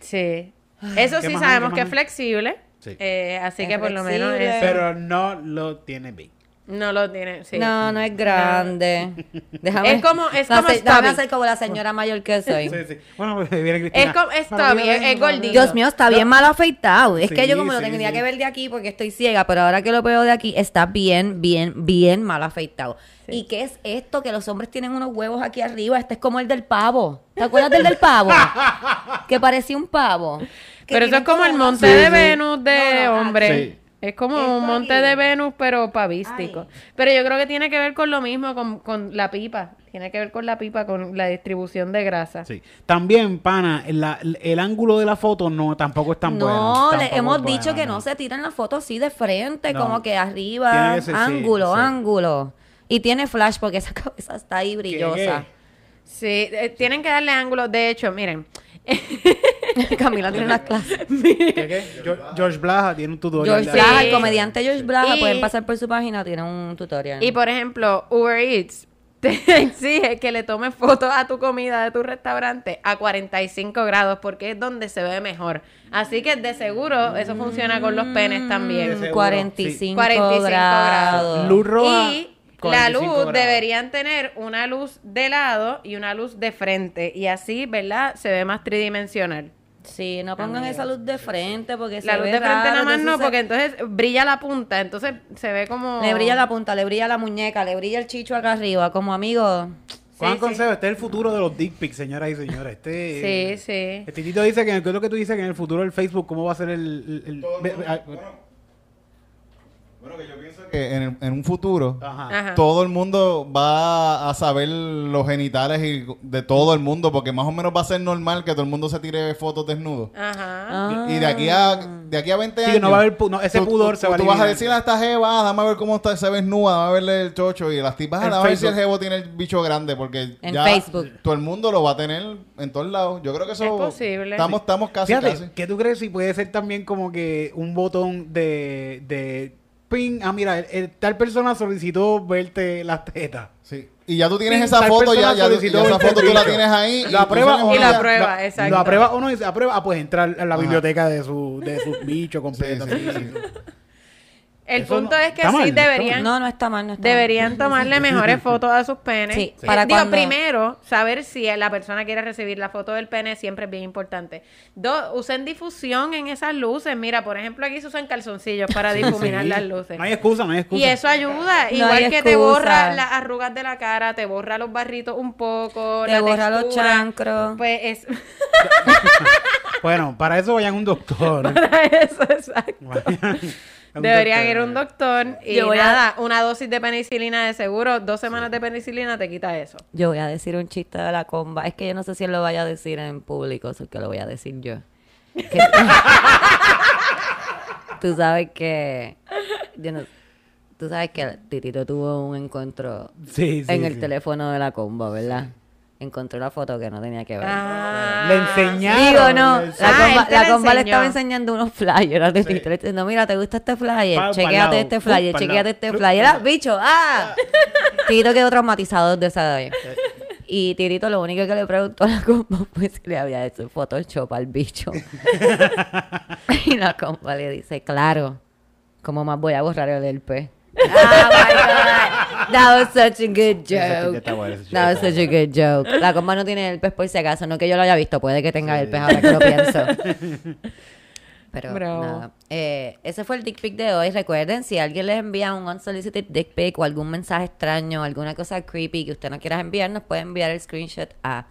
Sí. Eso ¿qué sí más sabemos ¿Qué que es flexible. Sí. Eh, así Es que por lo menos eso. Pero no lo tiene big. No lo tiene, sí. No, no es grande. Déjame, Es como- es la como se- Déjame hacer como la señora mayor que soy. Sí, sí. Bueno, pues viene Cristina. Es como- es Para mí, Toby, es- es gordito. Dios mío, está bien mal afeitado. Es que Sí, yo como lo sí, tendría sí. que ver de aquí porque estoy ciega, pero ahora que lo veo de aquí, está bien, bien, bien mal afeitado. ¿Y qué es esto? Que los hombres tienen unos huevos aquí arriba. Este es como el del pavo. ¿Te acuerdas del del pavo? que parecía un pavo. Que Pero eso es como el una- monte Sí, de sí. Venus de No, no, hombre. Es como un monte de Venus, pero pavístico. Ay. Pero yo creo que tiene que ver con lo mismo, con, con la pipa. Tiene que ver con la pipa, con la distribución de grasa. Sí. También, pana, la- el ángulo de la foto no tampoco es tan bueno. No, le hemos dicho que no. se tiran las fotos así de frente, No. como que arriba, que ser, sí, ángulo, sí. ángulo. Y tiene flash porque esa cabeza está ahí brillosa. Sí, eh, tienen que darle ángulo. De hecho, miren, Camila tiene unas clases. ¿Qué, qué? George, George Blaha tiene un tutorial. George de- Blaha, el comediante George Blaha, Y- pueden pasar por su página, tiene un tutorial. y por ejemplo, Uber Eats te exige que le tomes fotos a tu comida de tu restaurante a 45 grados porque es donde se ve mejor. Así que de seguro eso funciona con los penes también. De seguro, 45, 45 grados. Luz roja. Y la 45 luz grados. deberían tener una luz de lado y una luz de frente. Y así, ¿verdad? Se ve más tridimensional. Sí, no pongan esa luz de frente porque se La luz ve de frente raro, nada más no, se- porque entonces brilla la punta. Entonces se ve como... Le brilla la punta, le brilla la muñeca, le brilla el chicho acá arriba, como amigo. Juan Sí, Consejo, este es el futuro de los dick pics, señoras y señores. Este, Sí, sí. Este Tito dice que, ¿qué es lo que tú dices? Que en el futuro del Facebook, ¿cómo va a ser el... el- el- el bueno, que yo pienso que en, el- en un futuro Ajá. Ajá. todo el mundo va a saber los genitales y de todo el mundo porque más o menos va a ser normal que todo el mundo se tire fotos desnudos. Ajá. Y de aquí a de aquí a 20 Sí, años que no va a haber pu- no, ese tú- pudor tú- se va a Tú vas a eliminar. decirle a esta jeva, ah, dame a ver cómo está, se ve desnuda, dame a verle el chocho y las tipas, ah, En dame a ver si el Facebook. jevo tiene el bicho grande porque En ya Facebook. todo el mundo lo va a tener en todos lados. Yo creo que eso Es posible. Estamos estamos casi Fíjate, casi. ¿qué tú crees si puede ser también como que un botón de... de ping, ah, mira, el- el- tal persona solicitó verte las tetas. Sí. Y ya tú tienes esa foto, ya, ya, solicitó ya esa foto tú la tienes ahí. ¿Lo tú aprueba o Y no? la Lo- prueba, lo- exacto. ¿Lo aprueba o no? Dice, aprueba, ah, pues entrar a la Ajá. biblioteca de su, de sus bichos completos. Sí, sí, sí, sí. sí. El Eso punto no- es que está sí mal, está deberían... No, no está mal, no está mal. Deberían tomarle mejores fotos a sus penes. Sí, Eh, para Digo, cuando- primero, saber si la persona quiere recibir la foto del pene siempre es bien importante. Dos, usen difusión en esas luces. Mira, por ejemplo, aquí se usan calzoncillos para difuminar Sí. las luces. No hay excusa, no hay excusa. Y eso ayuda, No igual que te excusa. borra las arrugas de la cara, te borra los barritos un poco, Te la borra los textura. chancros. Pues es Bueno, para eso vayan a un doctor. para eso, exacto. Vayan un Deberían doctor. ir a un doctor y Yo voy a- nada, una dosis de penicilina de seguro, dos semanas de penicilina te quita eso. Yo voy a decir un chiste de la comba. Es que yo no sé si él lo vaya a decir en público, eso es que lo voy a decir yo. Que- tú sabes que... yo no- tú sabes que Titito tuvo un encuentro Sí, sí, en el sí. teléfono de la comba, ¿verdad? Encontró la foto que no tenía que ver. Ah, Le enseñaron. Digo, no. La Ah, comba, él te la la comba le estaba enseñando unos flyers de Tito. Le diciendo, mira, ¿te gusta este flyer? Pa- pa'l chequéate lado. este flyer, lado. este flyer. ¡Ah, bicho! ¡Ah! Tito quedó traumatizado de esa vez. Y Tirito lo único que le preguntó a la compa fue si le había hecho Photoshop al bicho. y la compa le dice, claro, ¿cómo más voy a borrar el LP? ¡Ah! That was such a good joke. That was such a good joke. La compa no tiene el pez por si acaso, no que yo lo haya visto, puede que tenga el pez ahora que lo pienso. Pero nada. Eh, ese fue el dick pic de hoy. Recuerden, si alguien les envía un unsolicited dick pic o algún mensaje extraño, alguna cosa creepy que usted no quiera enviar, nos puede enviar el screenshot a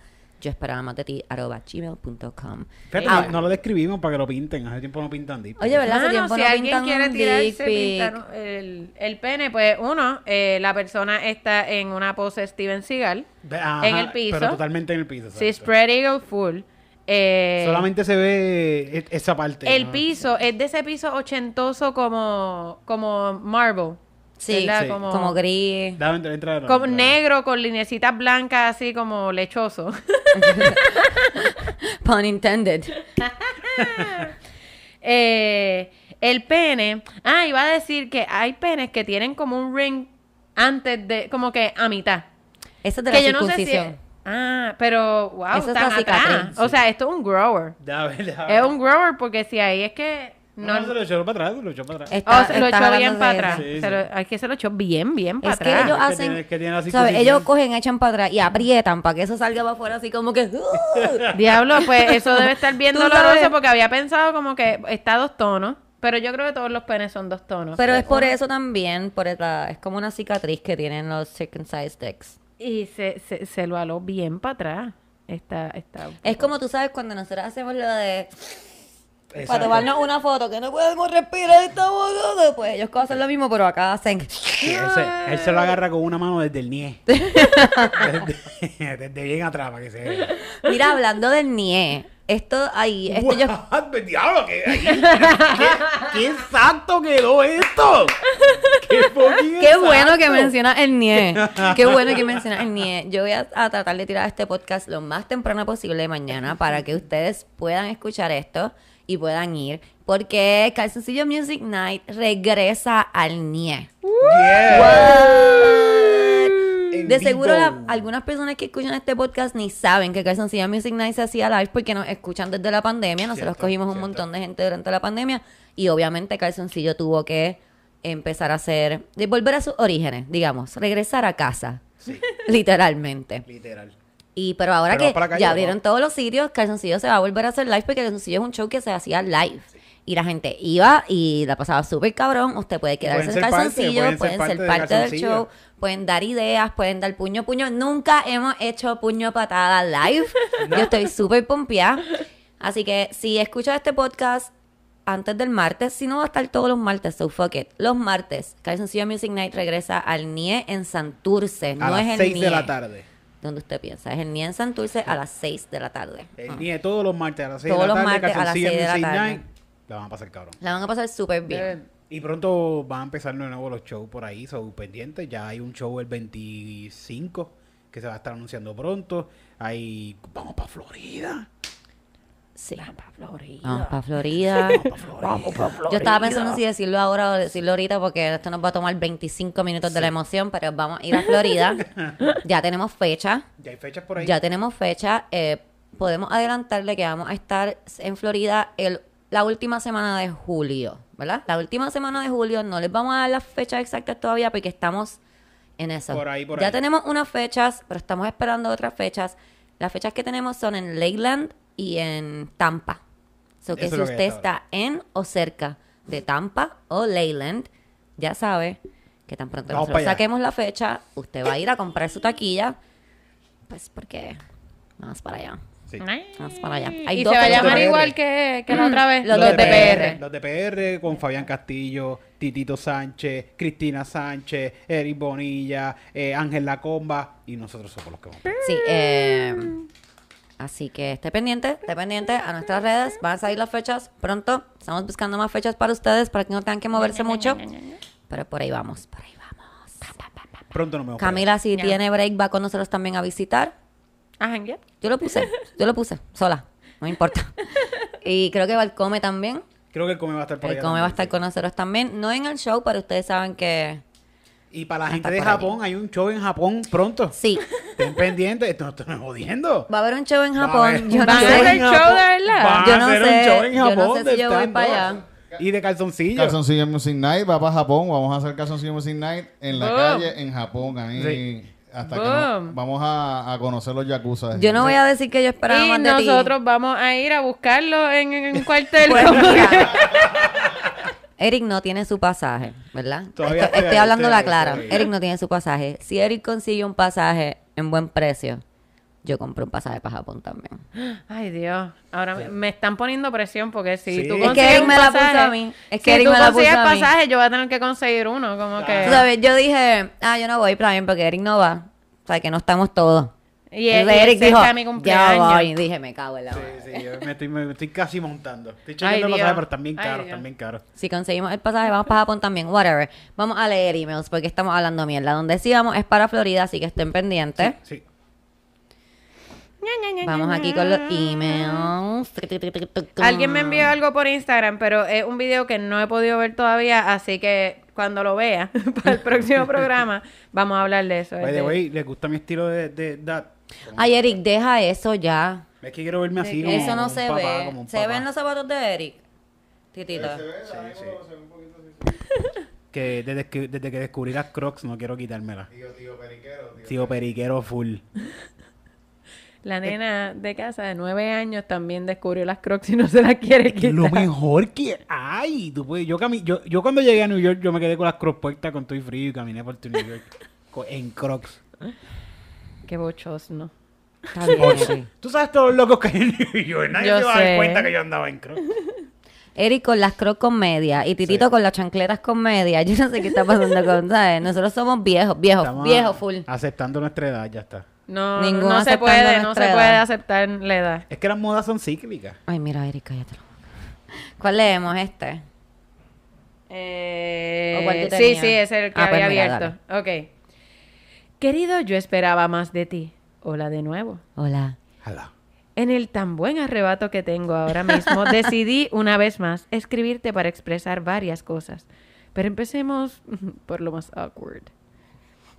yo esperaba más de ti arroba gmail.com. Fíjate, Ah, no, no lo describimos para que lo pinten. Hace tiempo no pintan dick. Oye, ¿verdad? Hace tiempo si no alguien pintan quiere tirarse pintar el, el pene, pues uno, eh, la persona está en una pose Steven Seagal, Ajá, en el piso. Pero totalmente en el piso. sí, exacto. spread eagle full. Eh, Solamente se ve e- esa parte. el ¿no? piso es de ese piso ochentoso como, como marble. Sí. Como, Como gris. Dame entrar, entrar, como entrar. negro con lineecitas blancas así como lechoso. Pun intended. Eh, el pene. Ah, iba a decir que hay penes que tienen como un ring antes de, como que a mitad. Eso es de que la yo no sé si. circuncisión. Ah, pero wow, Eso es la cicatriz, atrás. O sea, esto es un grower. Es un grower porque si ahí es que No, no, se lo echó para atrás, se lo echó para atrás. Está- Oh, se lo echó bien para atrás. Sí, Se sí. lo- es que se lo echó bien, bien para Es que atrás. ellos Es que hacen, es que. Ellos cogen, echan para atrás y aprietan para que eso salga para afuera así como que... ¡uh! Diablo, pues eso debe estar bien doloroso sabes. porque había pensado como que está a dos tonos. Pero yo creo que todos los penes son dos tonos. Pero es por eso también, por la, es como una cicatriz que tienen los circumcised dicks. Y se, se, se lo aló bien para atrás. Está, está. Es como tú sabes cuando nosotros hacemos lo de... Para tomarnos una foto que no podemos respirar, estamos todos. Pues ellos hacen lo mismo, pero acá hacen... Sí, él, se, él se lo agarra con una mano desde el nie. desde, desde bien atrás, para que se vea. Mira, hablando del NIE, esto ahí, esto yo... Diablo, ¿qué, qué, qué exacto quedó esto? Qué, Qué bueno que exacto. mencionas el NIE. Qué bueno que mencionas el NIE. Yo voy a, a tratar de tirar este podcast lo más temprano posible mañana para que ustedes puedan escuchar esto y puedan ir. Porque Calzoncillo Music Night regresa al NIE. En De seguro la- algunas personas que escuchan este podcast ni saben que Calzoncillo Music Night se hacía live porque nos escuchan desde la pandemia. Nosotros Cierto, cogimos un cierto. montón de gente durante la pandemia y obviamente Calzoncillo tuvo que empezar a hacer, de volver a sus orígenes, digamos, regresar a casa, Sí, literalmente. literal. Y pero ahora Pero que vamos para la calle, ya ¿no? abrieron todos los sitios, Calzoncillo se va a volver a hacer live porque Calzoncillo es un show que se hacía live. Y la gente iba y la pasaba súper cabrón. Usted puede quedarse en calzoncillo, pueden ser pueden parte ser parte del show, pueden dar ideas, pueden dar puño puño. Nunca hemos hecho puño patada live. Yo estoy súper pompeada. Así que si escuchas este podcast antes del martes, si no va a estar todos los martes, so fuck it. Los martes, Calzoncillo Music Night regresa al NIE en Santurce. A no las es el 6 NIE de la tarde. donde usted piensa. Es el NIE en Santurce a las 6 de la tarde. El NIE todos los martes a las 6 Todos de la los tarde. martes a las Calzoncillo 6 de la tarde. La van a pasar cabrón. La van a pasar súper bien. Y pronto van a empezar de nuevo los shows por ahí, son pendientes. Ya hay un show el 25 que se va a estar anunciando pronto. Hay vamos para Florida. Sí. Vamos pa' Florida. Vamos para Florida. Yo estaba pensando si decirlo ahora o decirlo ahorita porque esto nos va a tomar 25 minutos de la emoción, pero vamos a ir a Florida. ya tenemos fecha. Ya hay fechas por ahí. Ya tenemos fecha. eh, podemos adelantarle que vamos a estar en Florida el, la última semana de julio, ¿verdad? La última semana de julio. No les vamos a dar las fechas exactas todavía porque estamos en eso. Por ahí, por ya ahí. tenemos unas fechas, pero estamos esperando otras fechas. Las fechas que tenemos son en Leyland y en Tampa. So que Eso si que usted está está en o cerca de Tampa o Leyland, ya sabe que tan pronto nosotros saquemos la fecha, usted va a ir a comprar su taquilla, pues porque vamos para allá. Sí. Vamos para allá. Hay y dos se va a llamar igual que, que la otra vez. Los Los, de de PR. PR. Los de PR con Fabián Castillo, Titito Sánchez, Cristina Sánchez, Eric Bonilla, eh, Ángel Lacomba y nosotros somos los que vamos. Sí, eh, así que esté pendiente, esté pendiente a nuestras redes. Van a salir las fechas pronto. Estamos buscando más fechas para ustedes para que no tengan que moverse mucho. Pero por ahí vamos, por ahí vamos. Pronto nos vemos. Camila, si tiene break, va con nosotros también a visitar. Ajá, ¿ya? Yo lo puse, yo lo puse, sola, no me importa. Y creo que Valcome también. Creo que el Come va a estar por El allá Come va a también, estar sí. con nosotros también. No en el show, pero ustedes saben que Y para la a gente de por allí. Japón, hay un show en Japón pronto. sí. Estén pendientes, esto no estoy jodiendo. Va a haber un show en Va a Japón. haber Yo un no ¿Van a sé. hacer en show Japón. de verdad? Yo a no hacer sé, show en yo no Japón sé de si yo voy stand-up. para allá. Y de calzoncillo. Calzoncillo Music Night va para Japón. Vamos a hacer Calzoncillo Music Night en la Boom. calle en Japón. Ahí Sí. Hasta que Boom. no- vamos a, a conocer los yakuza. Yo no voy a decir que yo esperaba Y más de ti. nosotros vamos a ir a buscarlo en, en un cuartel. Pues Eric no tiene su pasaje, ¿verdad? Todavía estoy, estoy hablando la clara. Eric no tiene su pasaje. Si Eric consigue un pasaje en buen precio, yo compro un pasaje para Japón también. Ay, Dios. Ahora me- me están poniendo presión porque si Sí. tú Es que consigues Eric un me la puso pasaje, a mí. Es que si Eric tú me la consigues puso a mí. pasaje, yo voy a tener que conseguir uno. Como que... Tú sabes, yo dije, ah, yo no voy, bien, porque Eric no va. O sea, que no estamos todos. Y, Entonces y Eric dijo, ya voy. Y dije, me cago en la Sí, madre. sí, yo me estoy, me estoy casi montando. Estoy Ay, chequeando los Dios. pasajes, pero Ay, caros, bien caros. Si conseguimos el pasaje, vamos para Japón también, whatever. Vamos a leer emails porque estamos hablando mierda. Donde sí vamos es para Florida, así que estén pendientes. Sí. Vamos aquí con los emails. Alguien me envió algo por Instagram, pero es un video que no he podido ver todavía, así que cuando lo vea para el próximo programa vamos a hablar de eso. By the de- way, ¿les gusta mi estilo de, de dad? Ay, Eric, deja eso ya. Es que quiero verme así como Eso no se papá, ve. como un ¿Se papá. ven los zapatos de Eric? Titito. Que desde que, desde que descubrí las crocs no quiero quitármela. Tío, tío periquero, tío. Tío periquero full. La nena de casa de nueve años también descubrió las crocs y no se las quiere quitar. Lo mejor que hay. Tú puedes, yo, cami- yo, yo cuando llegué a New York, yo me quedé con las crocs puestas con todo y frío y caminé por tu New York en crocs. Qué bochosno. Está bien, Eric. Tú sabes todos los locos que hay en New York. Nadie Yo se va a dar cuenta que yo andaba en crocs. Eric con las crocs con media y Titito con las chancletas con media. Yo no sé qué está pasando con, ¿sabes? Nosotros somos viejos, viejos, Estamos viejos full. Aceptando nuestra edad, ya está. No, Ninguno no se puede, no se edad. puede aceptar la edad. Es que las modas son cíclicas. Ay, mira, Eric, cállate la boca. ¿Cuál leemos este? Eh, ¿O cuál tú sí, sí, es el que Ah, pues había mira, abierto. Ok. Querido, yo esperaba más de ti. Hola de nuevo. Hola. Hello. En el tan buen arrebato que tengo ahora mismo, decidí una vez más escribirte para expresar varias cosas. Pero empecemos por lo más awkward.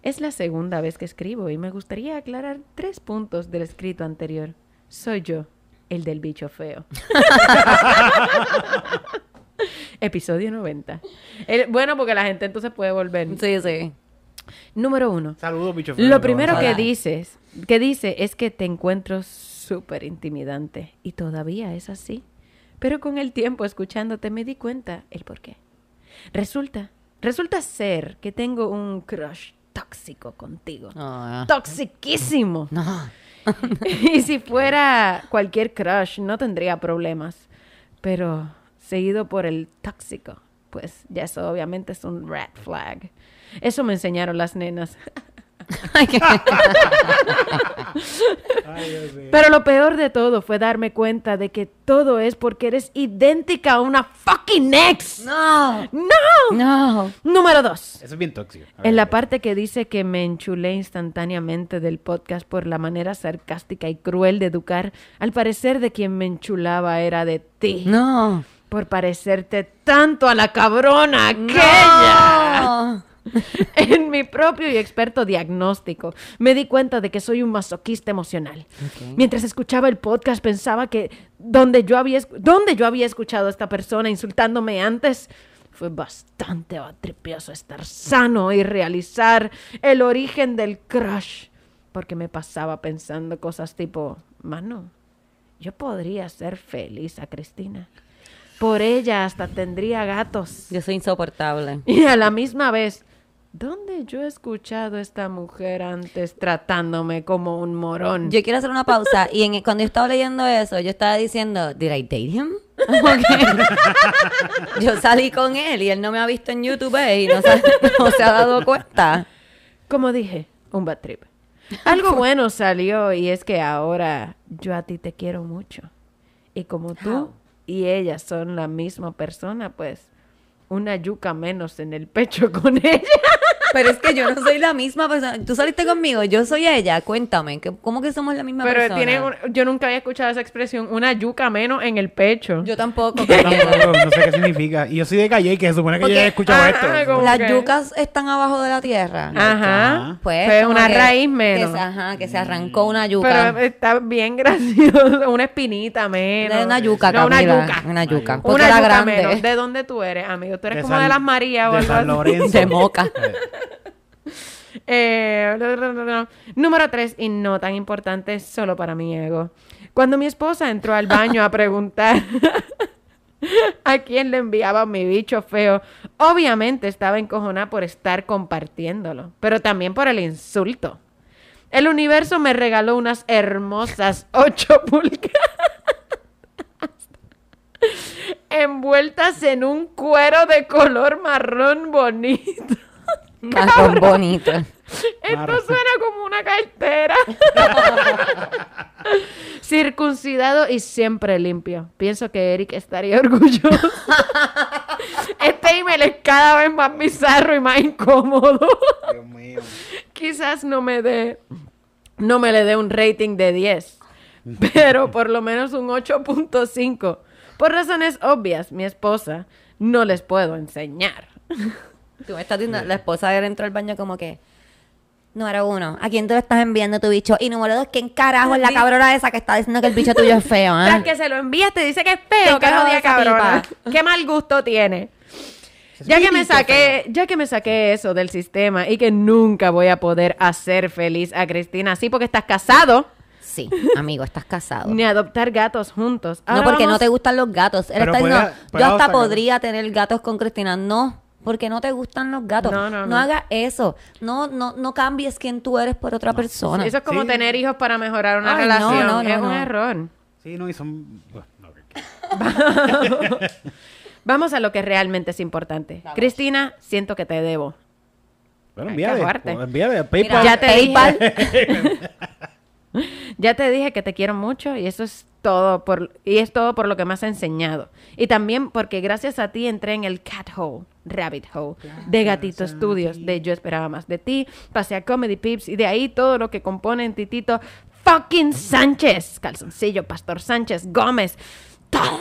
Es la segunda vez que escribo y me gustaría aclarar tres puntos del escrito anterior. Soy yo, el del bicho feo. Episodio 90. El- bueno, porque la gente entonces puede volver. Sí, sí. Número uno. Saludos, bicho feo. Lo primero que dices, que dice es que te encuentro súper intimidante y todavía es así. Pero con el tiempo escuchándote me di cuenta el por qué. Resulta, resulta ser que tengo un crush tóxico contigo. No, Toxiquísimo. no. y si fuera cualquier crush no tendría problemas. Pero seguido por el tóxico, pues ya eso obviamente es un red flag. Eso me enseñaron las nenas. Pero lo peor de todo fue darme cuenta de que todo es porque eres idéntica a una fucking ex. No. ¡No! No. Número dos. Eso es bien tóxico. Ver, En la ver. parte que dice que me enchulé instantáneamente del podcast por la manera sarcástica y cruel de educar, al parecer de quien me enchulaba era de ti. No. Por parecerte tanto a la cabrona aquella. No. En mi propio y experto diagnóstico, me di cuenta de que soy un masoquista emocional. Mientras escuchaba el podcast pensaba que donde yo había, donde yo había escuchado a esta persona insultándome antes, fue bastante tripioso estar sano y realizar el origen del crush. Porque me pasaba pensando cosas tipo, mano, yo podría ser feliz a Cristina. Por ella hasta tendría gatos. Yo soy insoportable. Y a la misma vez, ¿dónde yo he escuchado a esta mujer antes tratándome como un morón? Yo quiero hacer una pausa y en, cuando yo estaba leyendo eso, yo estaba diciendo, ¿Did I date him? Porque yo salí con él y él no me ha visto en YouTube y no se, no se ha dado cuenta. Como dije, un bad trip. Algo bueno salió y es que ahora yo a ti te quiero mucho. Y como tú y ella son la misma persona, pues una yuca menos en el pecho con ella. Pero es que yo no soy la misma persona. Tú saliste conmigo, yo soy ella. Cuéntame, ¿qué- ¿cómo que somos la misma Pero persona? tiene un- yo nunca había escuchado esa expresión, una yuca menos en el pecho. Yo tampoco. Yo tampoco, no sé qué significa. Y yo soy de Calle, que se supone que yo Porque- ya he escuchado Ajá, esto. Las yucas están abajo de la tierra. Ajá. Pues, como una que- raíz que menos. se- ajá, que se arrancó una yuca. Pero está bien gracioso. Una espinita menos. Una yuca, No, una Camila, yuca. una yuca. Una yuca grande. menos. ¿De dónde tú eres, amigo? Tú eres De como San- de las Marías o de algo San. Lorenzo. De moca. Eh. Número tres, y no tan importante, solo para mi ego. Cuando mi esposa entró al baño a preguntar a quién le enviaba mi bicho feo, obviamente estaba encojonada por estar compartiéndolo, pero también por el insulto. El universo me regaló unas hermosas ocho pulgadas envueltas en un cuero de color marrón bonito. Marrón bonito. Esto Marrón. suena como una cartera. Circuncidado y siempre limpio. Pienso que Eric estaría orgulloso. este email es cada vez más bizarro y más incómodo. Dios mío. Quizás no me dé no me le dé un rating de 10, pero por lo menos un 8.5. Por razones obvias, mi esposa no les puedo enseñar. Tú me estás diciendo, la esposa de él entró al baño como que, Número uno, ¿a quién tú le estás enviando tu bicho? Y número dos, ¿quién carajo es la cabrona esa que está diciendo que el bicho tuyo es feo? ah? Tras que se lo envías, te dice que es feo, ¿Qué que jodida cabrona. tipa? Qué mal gusto tiene. Ya que me saqué, ya que me saqué eso del sistema y que nunca voy a poder hacer feliz a Cristina así porque estás casado, Sí, amigo, estás casado. ni adoptar gatos juntos. No, porque no te gustan los gatos. Él está puede- diciendo, puede yo hasta gatos. podría tener gatos con Cristina. No, porque no te gustan los gatos. No, no, no. hagas eso. No, no, no cambies quién tú eres por otra persona. Eso es como Sí. tener hijos para mejorar una Ay, no, relación. no, no, es un no. error. Sí, no, y son... no, Vamos a lo que realmente es importante. Cristina, siento que te debo. Bueno, envíale, envíale. Mira, PayPal. Ya te PayPal. Ya te dije que te quiero mucho y eso es todo por y es todo por lo que me has enseñado. Y también porque gracias a ti entré en el cat hole, rabbit hole de Gatito Studios, de Yo esperaba más de ti, pasé a Comedy Pips y de ahí todo lo que componen Titito fucking Sánchez, Calzoncillo, Pastor Sánchez, Gómez, todo.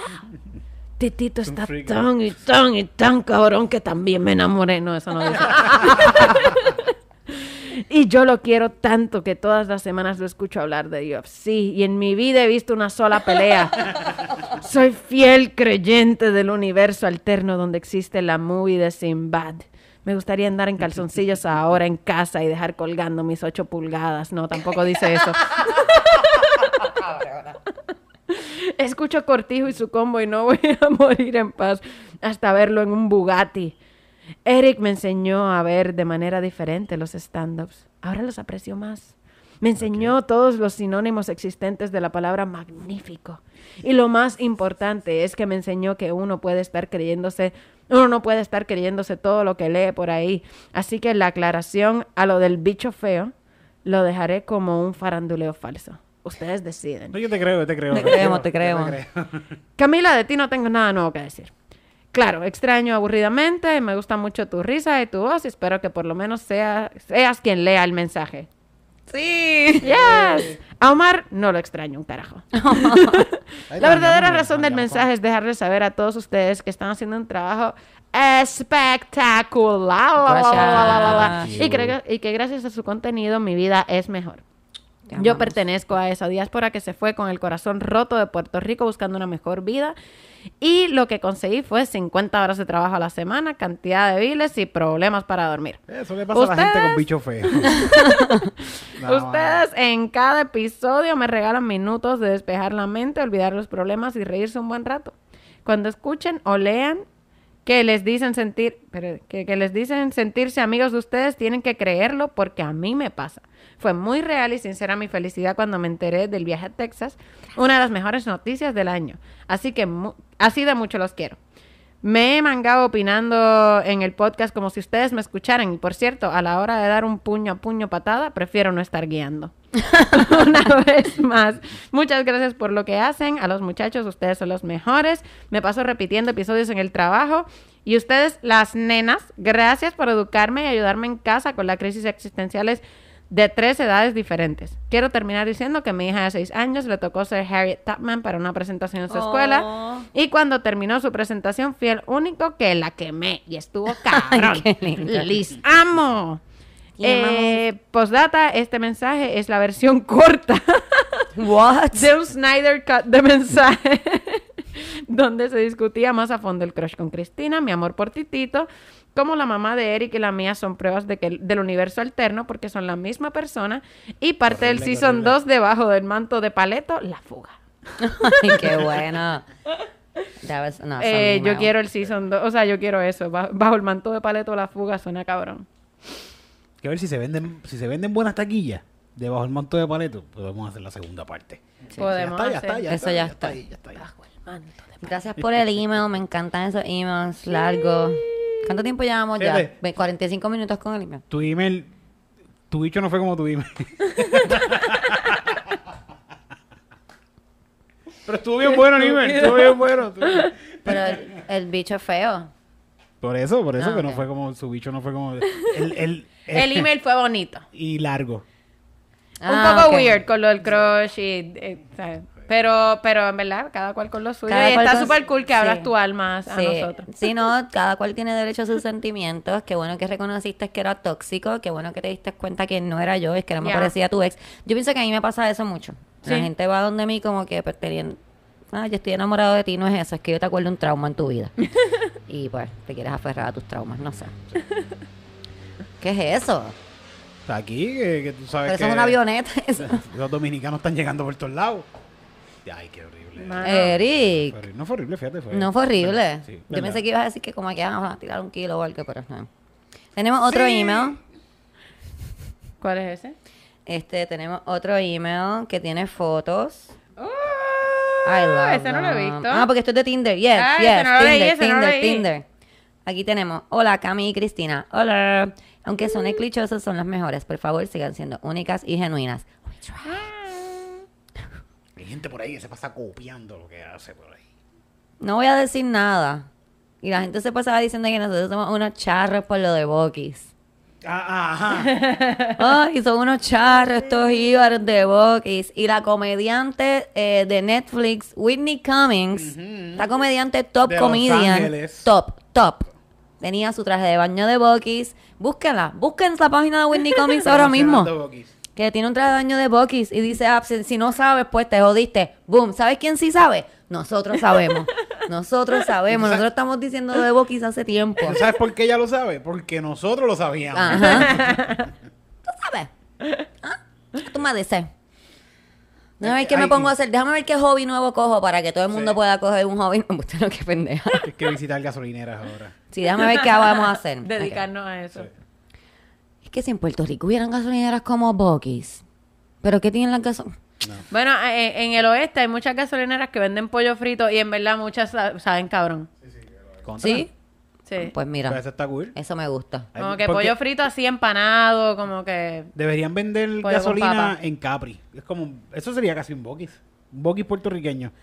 Titito está freak. tan y tan y tan cabrón que también me enamoré. No, eso no dice. Y yo lo quiero tanto que todas las semanas lo escucho hablar de UFC y en mi vida he visto una sola pelea. Soy fiel creyente del universo alterno donde existe la movie de Sinbad. Me gustaría andar en calzoncillos ahora en casa y dejar colgando mis ocho pulgadas. No, tampoco dice eso. Escucho Cortijo y su combo y no voy a morir en paz hasta verlo en un Bugatti. Eric me enseñó a ver de manera diferente los stand-ups. Ahora los aprecio más. Me enseñó todos los sinónimos existentes de la palabra magnífico. Y lo más importante es que me enseñó que uno puede estar creyéndose, uno no puede estar creyéndose todo lo que lee por ahí. Así que la aclaración a lo del bicho feo lo dejaré como un faranduleo falso. Ustedes deciden. No, yo te creo, yo te creo. Te creemos, te creemos. creo. Camila, de ti no tengo nada nuevo que decir. Claro, extraño aburridamente, me gusta mucho tu risa y tu voz y espero que por lo menos sea, seas quien lea el mensaje. Sí. Yes. A Omar no lo extraño un carajo. La verdadera razón del mensaje es dejarles saber a todos ustedes que están haciendo un trabajo espectacular. Y, creo- y que gracias a su contenido mi vida es mejor. Yo pertenezco a esa diáspora que se fue con el corazón roto de Puerto Rico buscando una mejor vida. Y lo que conseguí fue 50 horas de trabajo a la semana, cantidad de biles y problemas para dormir. Eso le pasa a la gente ¿Ustedes? con bicho feo. No, Ustedes en cada episodio me regalan minutos de despejar la mente, olvidar los problemas y reírse un buen rato. Cuando escuchen o lean que les dicen sentir, que, que les dicen sentirse amigos de ustedes, tienen que creerlo porque a mí me pasa. Fue muy real y sincera mi felicidad cuando me enteré del viaje a Texas, una de las mejores noticias del año. Así que así de mucho los quiero. Me he mangado opinando en el podcast como si ustedes me escucharan. Y por cierto, a la hora de dar un puño a puño patada, prefiero no estar guiando. Una vez más, muchas gracias por lo que hacen. A los muchachos, ustedes son los mejores. Me paso repitiendo episodios en el trabajo. Y ustedes, las nenas, gracias por educarme y ayudarme en casa con las crisis existenciales de tres edades diferentes. Quiero terminar diciendo que mi hija de seis años le tocó ser Harriet Tubman para una presentación en su escuela. Oh. Y cuando terminó su presentación, fui el único que la quemé. Y estuvo cabrón. ¡Les amo! Eh, postdata, este mensaje es la versión corta What? de un Snyder Cut de mensaje donde se discutía más a fondo el crush con Cristina, mi amor por Titito, como la mamá de Eric y la mía son pruebas de que, del universo alterno porque son la misma persona y parte del Horrible, qué Season horrible. 2 debajo del manto de Paleto, La Fuga. Ay, qué bueno. That was- no, Eh, yo quiero el Season 2, o sea, yo quiero eso, ba- bajo el manto de Paleto, La Fuga, suena cabrón. Que ver si se venden, si se venden buenas taquillas debajo del manto de paleto, podemos hacer la segunda parte. Podemos ya está, ya está, ya Eso está, ya ya está, está. ahí, ya está ahí. Gracias por el email, me encantan esos emails largos. ¿Cuánto tiempo llevamos ya? Fíjate. Ve- 45 minutos con el email. Tu email, tu bicho no fue como tu email. Pero estuvo bien bueno el email, estuvo bien bueno. estuvo bien- Pero el, el bicho es feo. Por eso, por eso Ah, que no ok. fue como, su bicho no fue como... El, el, El email fue bonito. Y largo. Ah, un poco ok. weird con lo del crush y... eh, ¿sabes? Pero, pero en verdad, cada cual con lo suyo. Cada y cual está súper cool que sí. abras tu alma a Sí, nosotros. sí, no, cada cual tiene derecho a sus sentimientos. Qué bueno que reconociste que era tóxico. Qué bueno que te diste cuenta que no era yo, es que no me Ya. parecía tu ex. Yo pienso que a mí me pasa eso mucho. La Sí. gente va donde mí como que pues, teniendo, ah, yo estoy enamorado de ti, no es eso, es que yo te acuerdo un trauma en tu vida. y pues te quieres aferrar a tus traumas, no sé. ¿Qué es eso? Aquí, que, que tú sabes Pero eso que es una avioneta. eso. los dominicanos están llegando por todos lados. Ay, qué horrible. Mano. Eric. Fue. No fue horrible, fíjate. Fue, No fue horrible. Sí, Yo pensé que ibas a decir que como que ah, vamos a tirar un kilo o algo, pero no. Tenemos otro email. ¿Cuál es ese? Este, tenemos otro email que tiene fotos. Oh, I love ese no lo he visto. Ah, porque esto es de Tinder. Yes, Ah, yes. ese no lo Tinder, leí, ese no lo Tinder. Tinder. Aquí tenemos. Hola, Cami y Cristina. Hola. Aunque son clichosos, son las mejores. Por favor, sigan siendo únicas y genuinas. We try. Hay gente por ahí que se pasa copiando lo que hace por ahí. No voy a decir nada. Y la gente se pasaba diciendo que nosotros somos unos charros por lo de Bokis. Ah, ajá. Ay, son unos charros estos íbaros de Bokis. Y la comediante eh, de Netflix, Whitney Cummings, la comediante top De comedian, top, top. Tenía su traje de baño de Bokis. Búsquenla, busquen la página de Whitney Cummings ahora mismo. Que tiene un traje de baño de Bokis y dice, ah, si si no sabes, pues te jodiste. Boom, ¿sabes quién sí sabe? Nosotros sabemos. Nosotros sabemos. Nosotros estamos diciendo de Bokis hace tiempo. ¿Tú sabes por qué ella lo sabe? Porque nosotros lo sabíamos. Ajá. ¿Tú sabes? ¿Ah? Tú me dices. Déjame ver qué me pongo a hacer. Déjame ver qué hobby nuevo cojo para que todo el mundo Sí. pueda coger un hobby. Usted no, qué pendeja. Hay que visitar gasolineras ahora. Sí, déjame ver qué vamos a hacer. Dedicarnos a eso. Sí. Que si en Puerto Rico hubieran gasolineras como Bokis. ¿Pero qué tienen las gasolineras? Bueno, eh, en el oeste hay muchas gasolineras que venden pollo frito y en verdad muchas sa- saben cabrón. ¿Contra? ¿Sí? Sí. Pues Pues mira, eso está cool. eso me gusta. Como que porque pollo frito así empanado, como que... Deberían vender gasolina en Capri. Es como, eso sería casi un Bokis. Un Bokis puertorriqueño.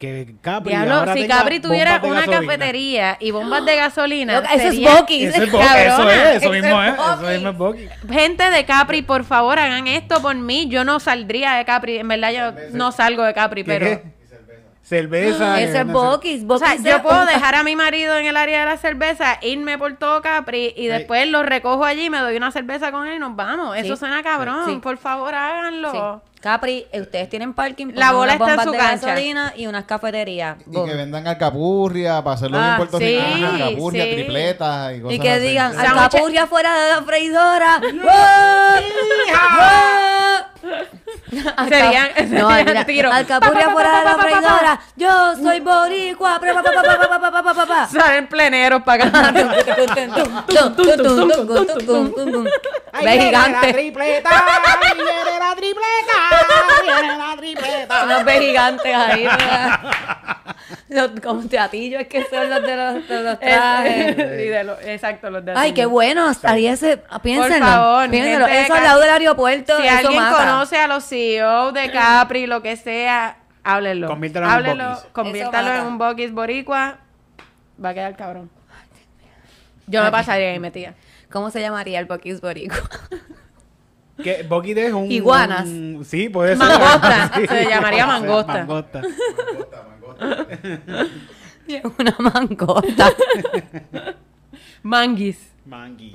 Que Capri Diablo, ahora si tenga Capri tuviera una gasolina. cafetería y bombas de gasolina, eso es Bokis. Eso es Eso es, eso mismo es es. Eso mismo es Bokis. Gente de Capri, por favor, hagan esto por mí. Yo no saldría de Capri. En verdad, yo no salgo de Capri, pero... Cerveza. Eso que es. Bokis. O sea, yo puedo dejar a mi marido en el área de la cerveza, irme por todo Capri y después lo recojo allí, me doy una cerveza con él y nos vamos. Eso Sí. suena cabrón. Sí. Por favor, háganlo. Sí. Capri, eh, ustedes tienen parking, La bola unas está en su de cancha. gasolina y unas cafeterías. Y Boom. que vendan alcapurria para hacerlo Ah, bien puertorriqueño. sí, alcapurria, sí. tripletas y cosas Y que así. digan, alcapurria fuera de la freidora. Serían, serían tiros. Alcapurria fuera de la freidora. Yo soy boricua. Salen pleneros para ganar. Gigante. tripleta. Viene la tripleta. Viene la tripleta. Unos ve gigantes ahí. Como teatillos es que son los de los, trajes. Exacto, los de Ay, qué bueno. Ariese, piénsenlo. Por. Eso al lado del aeropuerto. Si alguien conoce a los CEO de Capri, lo que sea, háblenlo. Conviértalo en un Bokis. Conviértalo en un Bokis boricua. Va a quedar cabrón. Yo me pasaría ahí metida. ¿Cómo se llamaría el Bokis Boricua? Que Bokis es un... Iguanas. un- sí, puede ser. Mangosta. Sí. Se llamaría Puede ser, mangosta. Mangosta. Una mangota. Manguis. Manguis.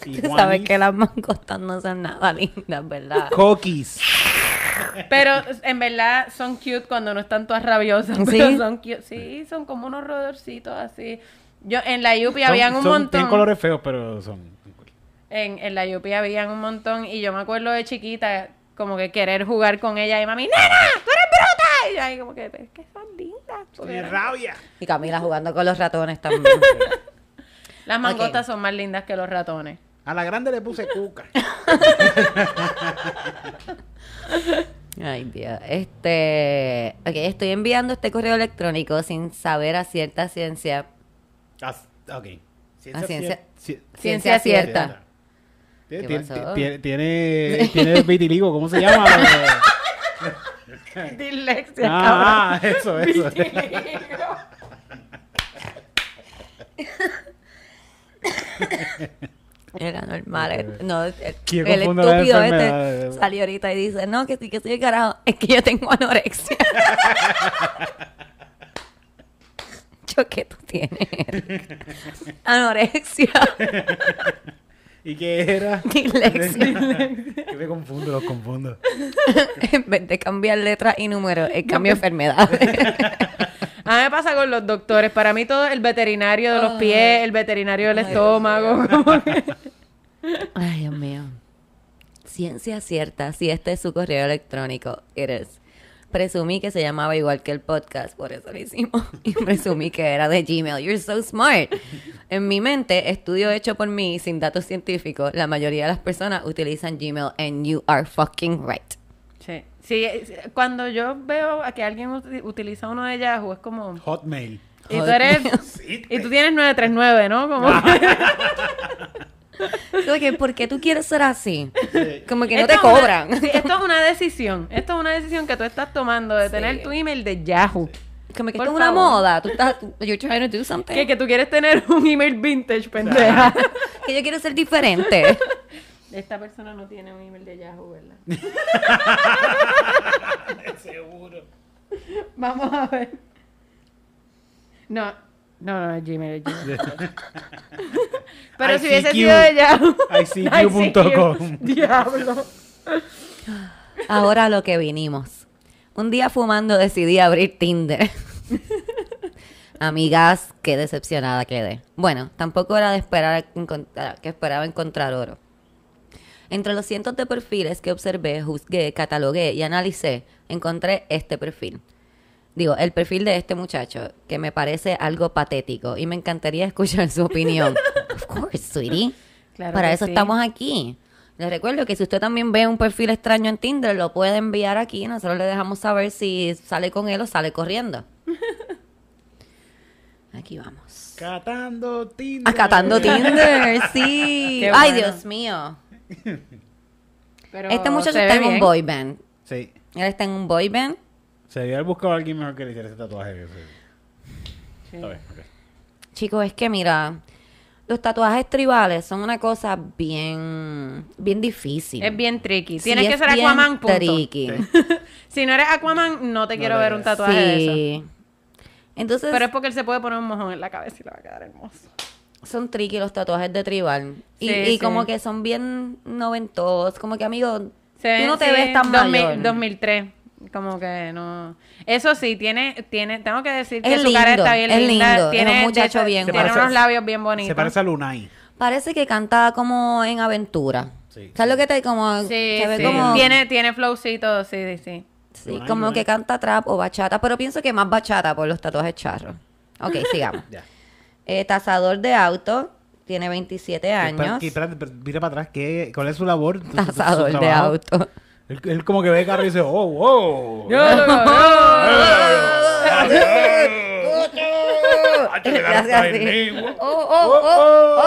Tú sabes que las mangostas no son nada lindas, ¿verdad? Cookies. Pero en verdad son cute cuando no están todas rabiosas. ¿Sí? Pero son cute. Sí, son como unos roedorcitos así. Yo en la Yupi habían un son- montón. Tienen colores feos, pero son... En, en la Yupi habían un montón y yo me acuerdo de chiquita como que querer jugar con ella y mami, ¡Nena! ¡Tú eres bruta! Y yo ahí como que, "Pero es que son lindas. Tiene rabia. Y Camila jugando con los ratones también. Las mangostas son más lindas que los ratones. A la grande le puse cuca. Ay, Dios. Este. Ok, estoy enviando este correo electrónico sin saber a cierta ciencia. As- ok. Ah, ciencia- cier- ci- Ciencia cierta. Tiene, ¿Qué tiene, tiene, vitiligo, ¿cómo se llama? Dislexia, ah, eso, eso. Era normal. eh, No, el, ¿Quién el confunde las estúpido este salió ahorita y dice, no, que sí, que soy el carajo. Es que yo tengo anorexia. yo, ¿qué tú tienes? anorexia. ¿Y qué era? Dislexia. que me confundo, los confundo. en vez de cambiar letras y números, es cambio enfermedades. A mí me pasa con los doctores. Para mí todo el veterinario de los pies, el veterinario del estómago. Ay, Dios mío. Ciencia cierta, si este es su correo electrónico, eres. Presumí que se llamaba igual que el podcast, por eso lo hicimos. Y presumí que era de Gmail. You're so smart. En mi mente, estudio hecho por mí sin datos científicos, la mayoría de las personas utilizan Gmail and you are fucking right. Sí. Cuando yo veo a que alguien uti- utiliza uno de Yahoo, es como... Hotmail. Y tú eres... Y tú tienes 939, ¿no? Como... Como que, ¿por qué tú quieres ser así? Como que no Esto te una- cobran. sí, esto es una decisión. Esto es una decisión que tú estás tomando de tener tu email de Yahoo. Como que Por esto es una moda. Tú estás, you're trying to do something. Que, que tú quieres tener un email vintage, pendeja. que yo quiero ser diferente. Esta persona no tiene un email de Yahoo, ¿verdad? Seguro. Vamos a ver. No, no, no, es Gmail, es Gmail. Pero si hubiese ICQ. sido de Yahoo. ICQ.com. Diablo. Ahora lo que vinimos. Un día fumando decidí abrir Tinder. Amigas, qué decepcionada quedé. Bueno, tampoco era de esperar que esperaba encontrar oro. Entre los cientos de perfiles que observé, juzgué, catalogué y analicé, encontré este perfil. Digo, el perfil de este muchacho, que me parece algo patético y me encantaría escuchar su opinión. Of course, sweetie. Claro Para eso sí. estamos aquí. Les recuerdo que si usted también ve un perfil extraño en Tinder, lo puede enviar aquí. Nosotros le dejamos saber si sale con él o sale corriendo. Aquí vamos. Catando Tinder. Acatando Tinder, sí. Qué Ay, bueno. Dios mío. Pero Este muchacho está en un boy band. Sí. Él está en un boy band. Se había buscado a alguien mejor que le hiciera ese tatuaje. que ese. Está bien, ok. Chicos, es que mira, los tatuajes tribales son una cosa bien, bien difícil. Es bien tricky. Sí, Tienes que ser bien Aquaman, punto. tricky. Si no eres Aquaman, no te quiero ver un tatuaje de eso. Sí. Entonces, Pero es porque él se puede poner un mojón en la cabeza y le va a quedar hermoso. Son tricky los tatuajes de tribal. Y, Sí, y sí. como que son bien noventosos. Como que, amigo, Sí, tú no te sí, ves tan 2000 mayor. 2003. Como que no. Eso sí, tiene, tiene, tengo que decir que Es su cara lindo, está bien es linda. lindo, es Tiene, un muchacho de- bien Tiene unos labios bien bonitos. Se parece a Lunay. Parece que canta como en aventura. Sí, ¿Sabes lo que te como Sí, se ve sí. como Tiene, tiene flowcito, sí, sí, sí. sí, Lunay, como Lunay. que canta trap o bachata, pero pienso que más bachata por los tatuajes charros. Ok, sigamos. Ya. Eh, tasador de auto, tiene 27 años. Espera, espera, espera, mira para atrás. ¿qué, ¿Cuál es su labor? Su- su- su Tasador de trabajo. auto. Él, él como que ve el carro y dice, oh, wow. Oh, Oh, oh, oh,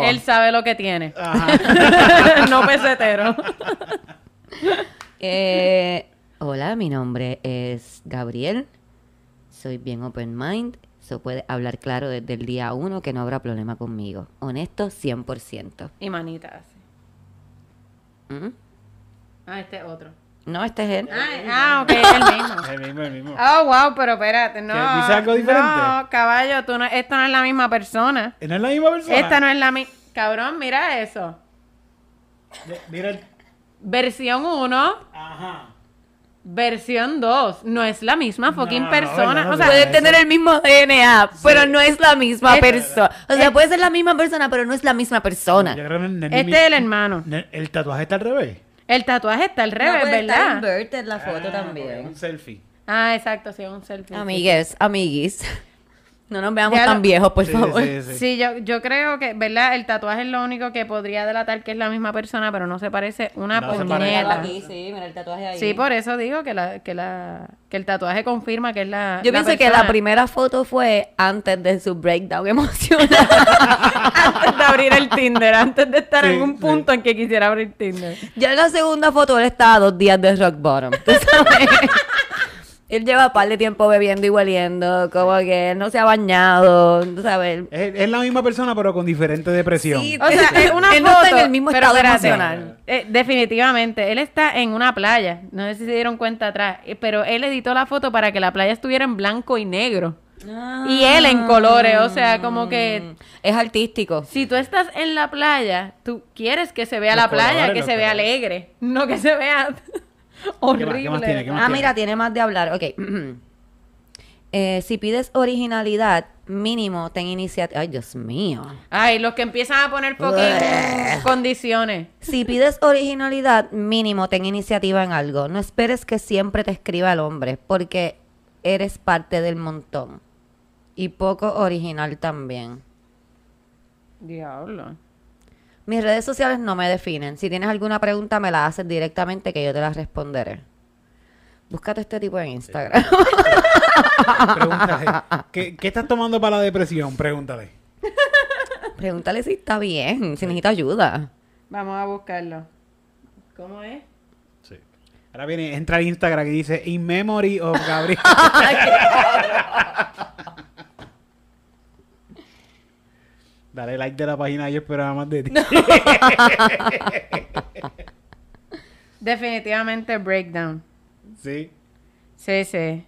oh. Él sabe lo que tiene. Ajá. no pesetero. Eh, hola, mi nombre es Gabriel. Soy bien open mind. Se puede hablar claro desde el día uno que no habrá problema conmigo. Honesto 100%. Y manita así. ¿Mm? Ah, este es otro. No, este es él. Ah, ah, ok, el mismo. El mismo, el mismo. Oh, wow, pero espérate, no. ¿Qué, dice algo diferente? No, caballo, tú no, esto no es la misma persona. ¿No es la misma persona? Esta no es la misma. Cabrón, mira eso. Mira el... Versión 1, Ajá. Versión 2. No es la misma fucking no, persona. no, o no, sea, Puede tener el mismo DNA, pero no es la misma persona. O sea, puede ser la misma persona, pero no es la misma persona. Este es el hermano. El tatuaje está al revés. El tatuaje está al revés, ¿verdad? en la foto Ah, ok, Un selfie. Ah, exacto, sí, un selfie. Amigues, amiguis. No nos veamos Ya tan lo- viejos, por Sí, favor. sí, sí. Sí, yo, yo creo que, ¿verdad? El tatuaje es lo único que podría delatar que es la misma persona, pero no se parece una No se puñeta. parece. Aquí, sí, mira el tatuaje ahí. Sí, por eso digo que la, que la, que el tatuaje confirma que es la. Yo la pienso que la primera foto fue antes de su breakdown emocional. antes de abrir el Tinder, antes de estar Sí, en un sí. punto en que quisiera abrir Tinder. ya en la segunda foto él estaba a dos días de rock bottom. ¿tú sabes? Él lleva un par de tiempo bebiendo y hueliendo, como que él no se ha bañado, ¿tú ¿sabes? Es, es la misma persona, pero con diferente depresión. Sí, O sea, es una Él foto. no está en el mismo pero estado espérate. emocional. Eh, definitivamente. Él está en una playa. No sé si se dieron cuenta atrás. eh, Pero él editó la foto para que la playa estuviera en blanco y negro. Y él en colores. O sea, como que Es artístico. si tú estás en la playa, tú quieres que se vea Los la playa, colores, que se vea colores. alegre. No que se vea horrible. qué más tiene? ¿Qué más Ah, tiene? mira, tiene más de hablar. Ok. Eh, si pides originalidad, mínimo ten iniciativa. Ay, Dios mío. Ay, los que empiezan a poner fucking condiciones. Si pides originalidad, mínimo ten iniciativa en algo. No esperes que siempre te escriba el hombre, porque eres parte del montón. Y poco original también. Diablo. Mis redes sociales no me definen. Si tienes alguna pregunta, me la haces directamente que yo te la responderé. Búscate este tipo en Instagram. Pregúntale. ¿qué, qué estás tomando para la depresión? Pregúntale. Pregúntale si está bien, si necesita ayuda. Vamos a buscarlo. ¿Cómo es? Sí. Ahora viene, entra al Instagram y dice In Memory of Gabriel. Dale like de la página, yo esperaba más de ti. Definitivamente breakdown. Sí. Sí, sí.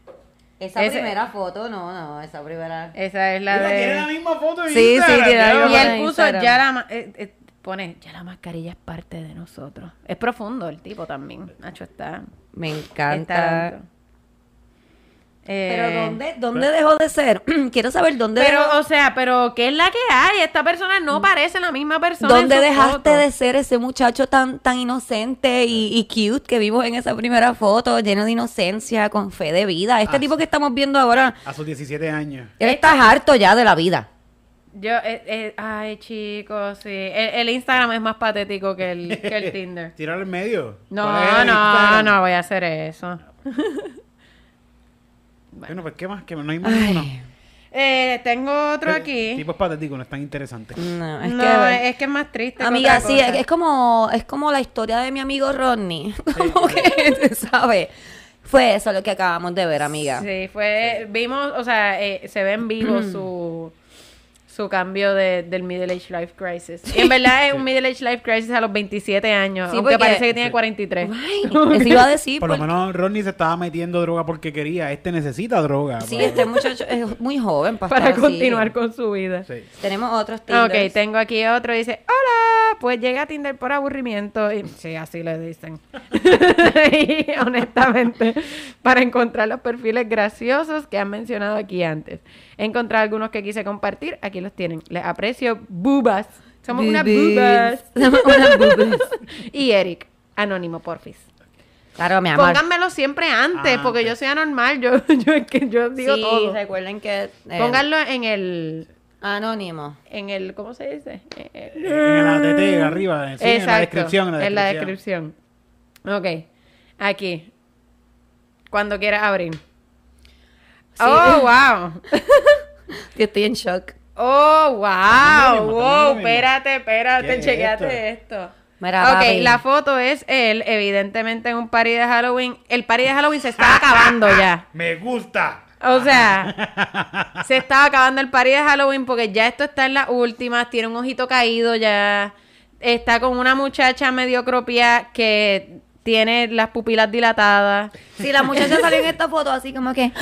Esa Ese- primera foto, no, no, esa primera. Esa es la Mira, tiene de... la misma foto en Sí, sí, Instagram, tiene la ya. Y él puso Instagram. ya la... ma- eh, eh, pone, ya la mascarilla es parte de nosotros. Es profundo el tipo también. Nacho está... Me está encanta. alto. Eh, Pero ¿dónde, dónde dejó de ser? Quiero saber dónde Pero, dejó- o sea, pero ¿qué es la que hay? Esta persona no parece la misma persona. en ¿Dónde su dejaste foto. de ser ese muchacho tan, tan inocente y, y cute que vimos en esa primera foto, lleno de inocencia, con fe de vida? Este Ah, tipo que estamos viendo ahora, A sus 17 años. él está harto ya de la vida. Yo, eh, eh, ay, chicos, sí. El, el Instagram es más patético que el, que el Tinder. Tíralo en medio. No, ¿Cuál es el no, no voy a hacer eso. Bueno, pues ¿qué más? Que no hay más ninguno. Eh, tengo otro Eh, aquí. Tipo patético, no es tan interesante. no, es no, que... es que es más triste. Amiga, sí, es, es como, es como la historia de mi amigo Rodney. Como que, ¿sabes? Fue eso lo que acabamos de ver, amiga. Sí, fue, vimos, o sea, eh, se ve en vivo su, su cambio de, del Middle Age Life Crisis. Y en verdad es un Middle Age Life Crisis a los 27 años, Sí, aunque porque- parece que tiene Sí. 43. Ay, eso iba a decir. Por lo menos Rodney se estaba metiendo droga porque quería. Este necesita droga. Sí, pues. este muchacho es muy joven para, Para estar así. continuar con su vida. Sí. Tenemos otros Ok, Tinders. tengo aquí otro. Dice, hola, pues llega a Tinder por aburrimiento. Y, sí, así le dicen. y honestamente, para encontrar los perfiles graciosos que han mencionado aquí antes. Encontrar algunos que quise compartir, aquí los tienen. Les aprecio, bubas. Somos unas bubas. Somos unas bubas. y Eric, anónimo, porfis. Claro, mi amor. Pónganmelo siempre antes, Ah, porque yo soy anormal. Yo, yo, yo digo sí, todo. recuerden que... eh, Pónganlo en el, Anónimo. en el, ¿cómo se dice? Eh, eh, En la TT arriba. sí, en la descripción. En la descripción. Ok. Aquí. Cuando quieras abrir. Oh, wow. Yo estoy en shock. Oh, wow. Wow. Espérate, espérate. ¿Qué es Chequeate esto. Mira, ok, papi. la foto es él, evidentemente en un party de Halloween. El party de Halloween se está acabando ya. Me gusta. O sea, se estaba acabando el party de Halloween porque ya esto está en las últimas, tiene un ojito caído ya, está con una muchacha medio cropia que tiene las pupilas dilatadas. Sí, la muchacha salió en esta foto así como que...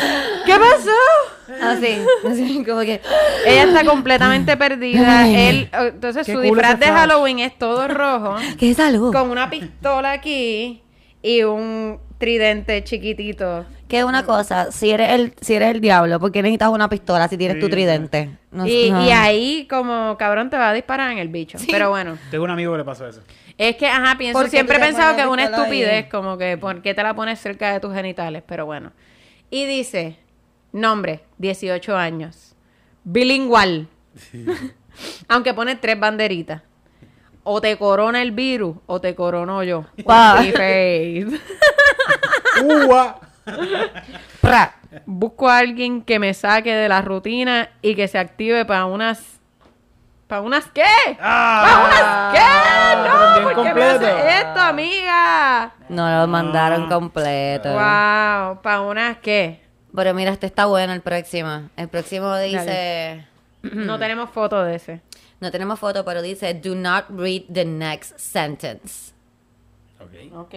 ¿Qué pasó? Así, así como que... Ella está completamente perdida. Él, eh, entonces Qué su cool disfraz de flash. Halloween es todo rojo, ¿Qué salud? con una pistola aquí y un tridente chiquitito. Que una cosa, si eres el si eres el diablo, ¿por qué necesitas una pistola si tienes tu tridente? No- y, no. y ahí como cabrón te va a disparar en el bicho. Pero bueno. Tengo un amigo que le pasó eso. Es que, ajá, pienso, ¿Por qué siempre he pensado que es una ahí? estupidez, como que, ¿por qué te la pones cerca de tus genitales? Pero bueno. Y dice, nombre, 18 años, bilingual, aunque pone tres banderitas. O te corona el virus, o te corono yo. ¡Ua! Pra. Busco a alguien que me saque de la rutina y que se active para unas ¿Para unas qué? ¡Ah! ¿Qué? pero No, ¿por qué me haces esto, amiga? No lo mandaron completo. Wow, ¿para unas qué? Pero mira, este está bueno el próximo. El próximo dice... No tenemos foto de ese. No tenemos foto, pero dice, do not read the next sentence. Ok. Ok,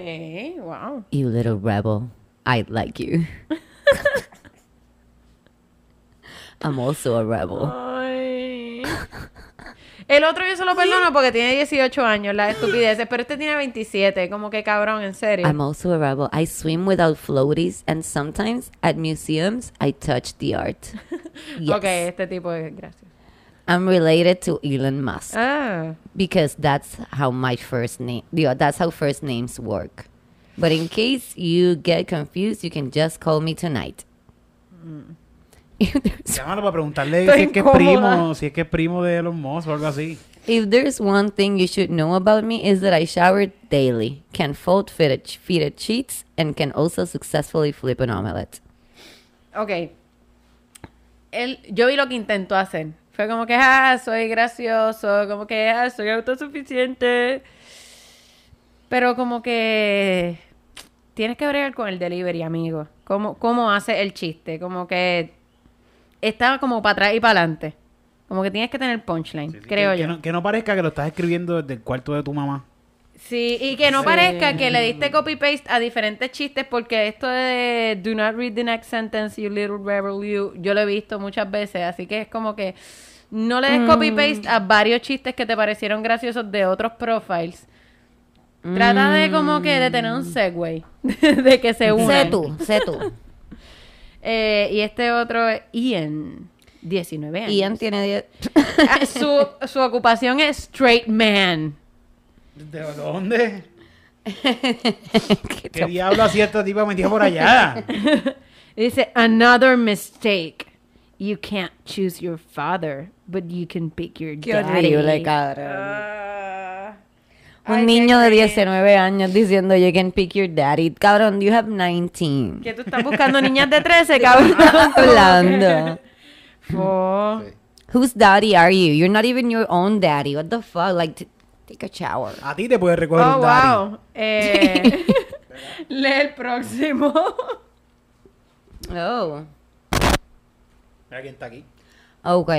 wow. You little rebel, I like you. I'm also a rebel. Ay. El otro yo se lo perdono porque tiene 18 años, la estupideces, pero este tiene 27, como que cabrón, en serio. I'm also a rebel. I swim without floaties, and sometimes at museums I touch the art. Yes. Ok, este tipo es gracias. I'm related to Elon Musk Ah, because that's how my first name. That's how first names work. But in case you get confused, you can just call me tonight. If there's, Llámalo para preguntarle si es que es primo, si es que es primo de Elon Musk o algo así. if there's one thing you should know about me is that I shower daily, can fold fitted, fitted sheets, and can also successfully flip an omelette. ok. Él, yo vi lo que intentó hacer. Fue como que, ah, soy gracioso, como que, ah, soy autosuficiente. Pero como que tienes que bregar con el delivery, amigo. ¿Cómo, cómo hace el chiste? Como que está como para atrás y para adelante. Como que tienes que tener punchline, creo que, yo. Que no, que no parezca que lo estás escribiendo desde el cuarto de tu mamá. Sí, y que no parezca que le diste copy-paste a diferentes chistes, porque esto de do not read the next sentence, you little rebel, you, yo lo he visto muchas veces, así que es como que no le des copy-paste a varios chistes que te parecieron graciosos de otros profiles. Trata de como que de tener un segue, de que se unan. Sé tú, sé tú. Eh, y este otro es Ian, 19 años. Ian tiene 10. Ah, su, su ocupación es straight man. ¿De dónde? Qué ¿Qué diablo hacía esta tipa metida por allá? Dice, another mistake. You can't choose your father, but you can pick your Qué daddy. horrible, cabrón. Ah. Un Ay, niño de cringe. 19 años diciendo you can pick your daddy. Cabrón, you have 19. Que tú estás buscando niñas de 13, cabrón. Hablando. Oh. Whose daddy are you? You're not even your own daddy. What the fuck? Like, take a shower. A ti te puede recoger Oh, un daddy. wow. Eh, lee el próximo. Oh. Mira quién está aquí. Ok.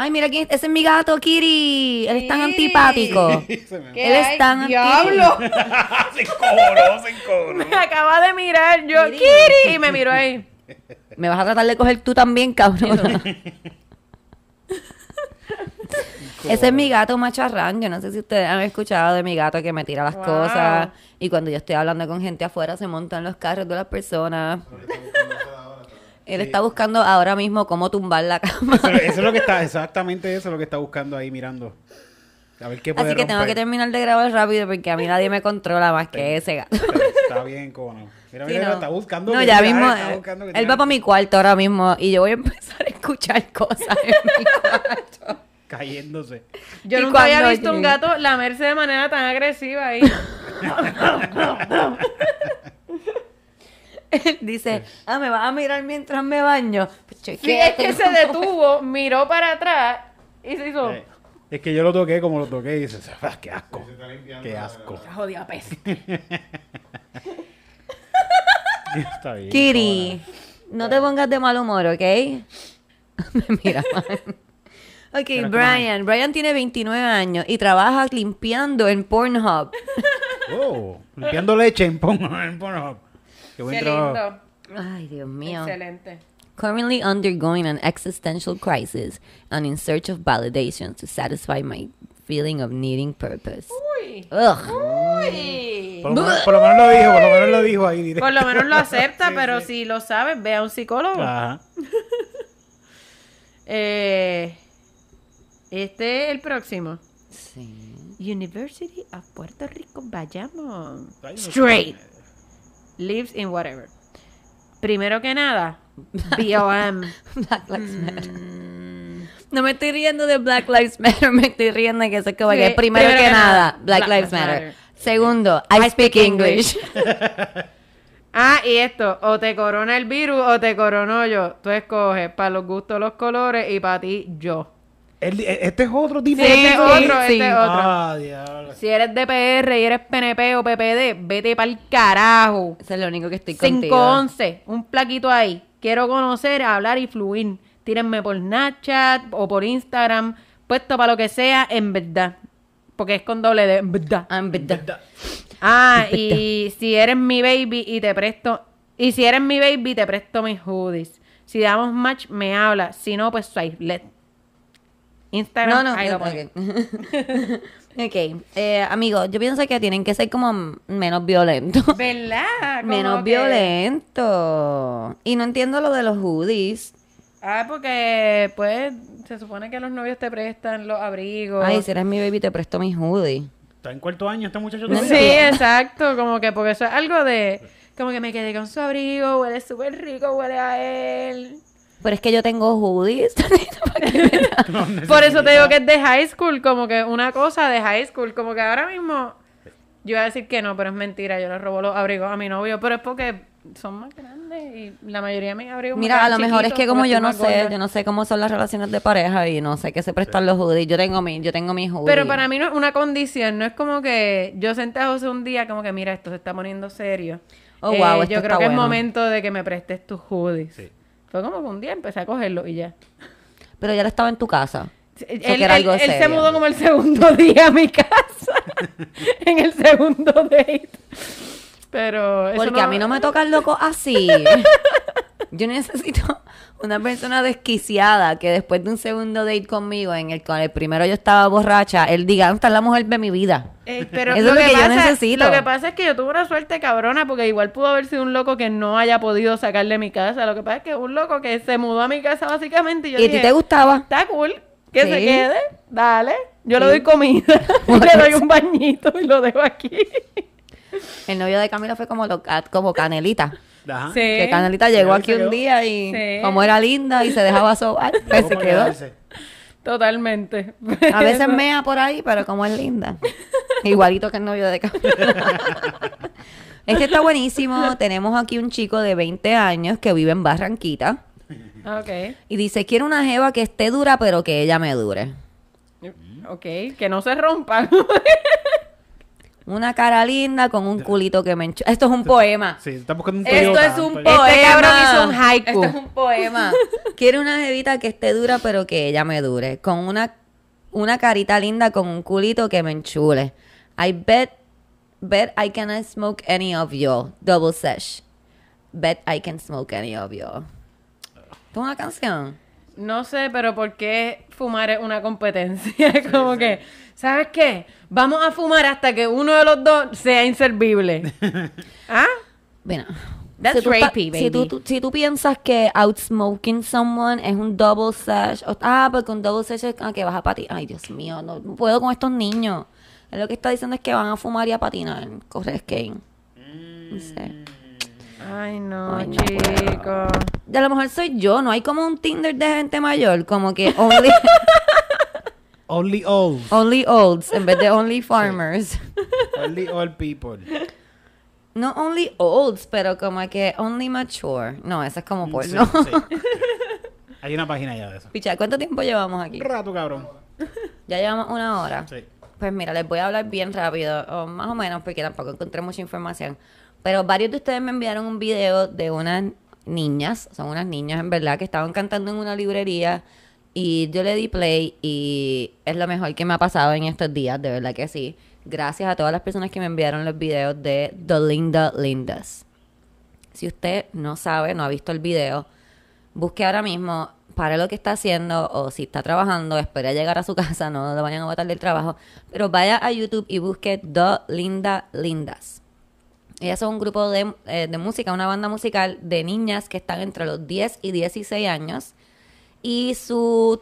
Ay, mira quién. Ese es mi gato, Kiri. Él es tan antipático. Se me, ¿Qué Él es tan ¡Diablo! se encojonó, se encojonó. Me acaba de mirar yo. Kitty, y me miró ahí. Me vas a tratar de coger tú también, cabrón. Ese es mi gato macharrán. Yo no sé si ustedes han escuchado de mi gato que me tira las Wow. cosas. Y cuando yo estoy hablando con gente afuera, se montan los carros de las personas. Él está buscando ahora mismo cómo tumbar la cama. Eso, eso es lo que está, exactamente eso es lo que está buscando ahí mirando. A ver qué puede Así que tengo que terminar de grabar rápido porque a mí nadie me controla más que ese gato. Está bien, cómo no. Mira, Sí, mira, no. está buscando. No, ya mismo. está eh, buscando que Él tira. va para mi cuarto ahora mismo y yo voy a empezar a escuchar cosas en mi cuarto. Cayéndose. Yo Y nunca había visto un gato lamerse de manera tan agresiva ahí. Dice, ah, me vas a mirar mientras me baño. Pues, Sí, es que se detuvo, miró para atrás y se hizo. Eh, Es que yo lo toqué como lo toqué y dices, "Ah, qué asco. Qué asco. "Esa Jodida peste. Está bien. Kiri, no te pongas de mal humor, ¿ok? me mira mal. Ok, Brian. Brian tiene 29 años y trabaja limpiando en Pornhub. Oh, limpiando leche en Pornhub. Qué buen Qué trabajo. lindo. Ay, Dios mío. Excelente. Currently undergoing an existential crisis and in search of validation to satisfy my feeling of needing purpose. Uy. Ugh. Uy. Por lo, menos, por lo menos lo dijo, por lo menos lo dijo ahí. directo. Por lo menos lo acepta, Sí, pero sí. si lo sabes, ve a un psicólogo. Ajá. Eh, este es el próximo. Sí. University of Puerto Rico, sé. Straight. Lives in whatever. Primero que nada, BOM. Black Lives Matter. No me estoy riendo de Black Lives Matter, me estoy riendo de que eso es como Sí, que primero, que, nada, Black, Black Lives Matter. Matter. Segundo, I, speak English. Ah, y esto, o te corona el virus o te corono yo. Tú escoges para los gustos los colores y para ti yo. El- este es otro tipo Sí, de este es otro, este es otro. Ah, diablo. Si eres de PR y eres PNP o PPD, vete para el carajo. Eso es lo único que estoy contigo. 511, un plaquito ahí. Quiero conocer, hablar y fluir. Tírenme por Snapchat o por Instagram, puesto para lo que sea, en verdad. Porque es con doble D, en verdad. Ah, en verdad. Ah, En y si eres mi baby y te presto. Y si eres mi baby, te presto mis hoodies. Si damos match, me habla. Si no, pues swipe let. Instagram, No, no, ahí lo ok. pones. ok, eh, amigos, yo pienso que tienen que ser como menos violentos. ¿Verdad? Como menos que- violentos. Y no entiendo lo de los hoodies. Ah, porque pues se supone que los novios te prestan los abrigos. Ay, si eres mi baby, te presto mis hoodies. Está en cuarto año este muchacho Sí, todavía. exacto, como que porque eso es algo de como que me quedé con su abrigo, huele súper rico, huele a él. Pero es que yo tengo hoodies. Por eso te digo que es de high school, como que una cosa de high school, como que ahora mismo yo iba a decir que no, pero es mentira, yo le robo los abrigos a mi novio, pero es porque son más grandes y la mayoría de mis abrigos me Mira, a lo mejor es que como yo no sé, gorda. yo no sé cómo son las relaciones de pareja y no sé qué se prestan los hoodies. Yo tengo mi, yo tengo mis hoodies. Pero para mí no es una condición, no es como que yo senté a José un día como que mira, esto se está poniendo serio. Oh, Eh, wow, esto yo está creo que es momento de que me prestes tus hoodies. Sí. Fue como que un día empecé a cogerlo y ya. Pero ya lo estaba en tu casa. Él, algo él- él se mudó como el segundo día a mi casa. en el segundo date. Pero eso Porque a mí no me tocan locos así. Yo necesito una persona desquiciada que después de un segundo date conmigo, en el con el primero yo estaba borracha, él diga, esta es la mujer de mi vida. Eh, pero Eso es lo que yo pasa, necesito. Lo que pasa es que yo tuve una suerte cabrona porque igual pudo haber sido un loco que no haya podido sacar de mi casa. Lo que pasa es que un loco que se mudó a mi casa básicamente y yo ¿Y a ti te gustaba? Está cool, que Sí. se quede, dale. Yo le doy comida, le doy un bañito y lo dejo aquí. El novio de Camila fue como, lo- como Canelita. Ajá. Sí. Que Canelita llegó aquí un día y Sí. como era linda y se dejaba sobar, pues se ¿Cómo quedó. quedarse? Totalmente. A veces mea por ahí, pero como es linda. Igualito que el novio de Camila. Este está buenísimo. Tenemos aquí un chico de 20 años que vive en Barranquita. ok. Y dice, quiero una jeva que esté dura, pero que ella me dure. Ok, que no se rompan. Una cara linda con un culito que me enchu... Esto es un poema. Sí, está buscando un Esto es un poema. Este cabrón hizo un haiku. Esto es un poema. Quiero una jevita que esté dura, pero que ella me dure. Con una, una carita linda con un culito que me enchule. I bet, bet I can smoke any of you. Double sesh. Bet I can smoke any of you. ¿Esto es una canción? No sé, pero ¿por qué fumar es una competencia? Como que, ¿sabes qué? Vamos a fumar hasta que uno de los dos sea inservible. ¿Ah? Bueno. That's si tú, ta- rapey, si tú- baby. tú- si tú piensas que outsmoking someone es un double sesh, o- ah, porque un double sesh es ah, que vas a patinar. Ay, Dios mío, no, no puedo con estos niños. Él lo que está diciendo es que van a fumar y a patinar, correr skate. No sé. Ay, no, Ay, no chico. Y a lo mejor soy yo, no hay como un Tinder de gente mayor, como que only, Only old. only olds en vez de only farmers. Only old people. No only olds, pero como que only mature. No, eso es como Sí, porno. sí. Hay una página ya de eso. Picha, ¿cuánto tiempo llevamos aquí? Un rato, cabrón. Ya llevamos una hora. Sí. Pues mira, les voy a hablar bien rápido, o más o menos, porque tampoco encontré mucha información. Pero varios de ustedes me enviaron un video de unas niñas, son unas niñas en verdad, que estaban cantando en una librería y yo le di play y es lo mejor que me ha pasado en estos días, de verdad que sí. Gracias a todas las personas que me enviaron los videos de The Linda Lindas. Si usted no sabe, no ha visto el video, busque ahora mismo, pare lo que está haciendo o si está trabajando, espere a llegar a su casa, no lo vayan a botar del trabajo, pero vaya a YouTube y busque The Linda Lindas. Ellas son un grupo de, eh, de música, una banda musical de niñas que están entre los 10 y 16 años y su,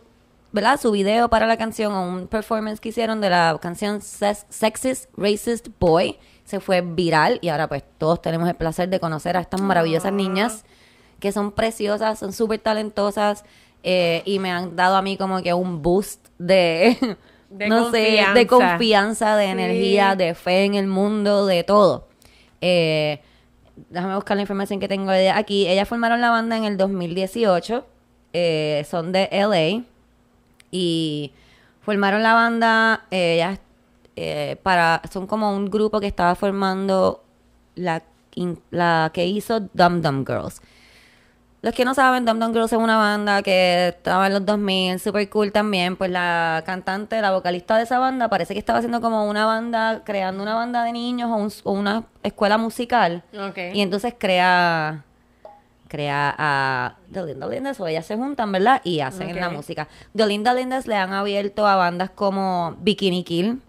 ¿verdad? Su video para la canción o un performance que hicieron de la canción Sex- Sexist Racist Boy se fue viral y ahora pues todos tenemos el placer de conocer a estas maravillosas niñas que son preciosas, son súper talentosas eh, y me han dado a mí como que un boost de, De no sé, de confianza. confianza, de Sí. energía, de fe en el mundo, de todo. Eh, déjame buscar la información que tengo aquí. Ellas formaron la banda en el 2018. Eh, son de LA. Y formaron la banda. ellas eh, para. Son como un grupo que estaba formando la, in- la que hizo Dum Dum Girls. Los que no saben, Dum Dum Girls es una banda que estaba en los 2000, super cool también. Pues la cantante, la vocalista de esa banda, parece que estaba haciendo como una banda, creando una banda de niños o, un- o una escuela musical. Y entonces crea crea a The Linda Lindas o ellas se juntan, ¿verdad? Y hacen la música. The Linda Lindas le han abierto a bandas como Bikini Kill,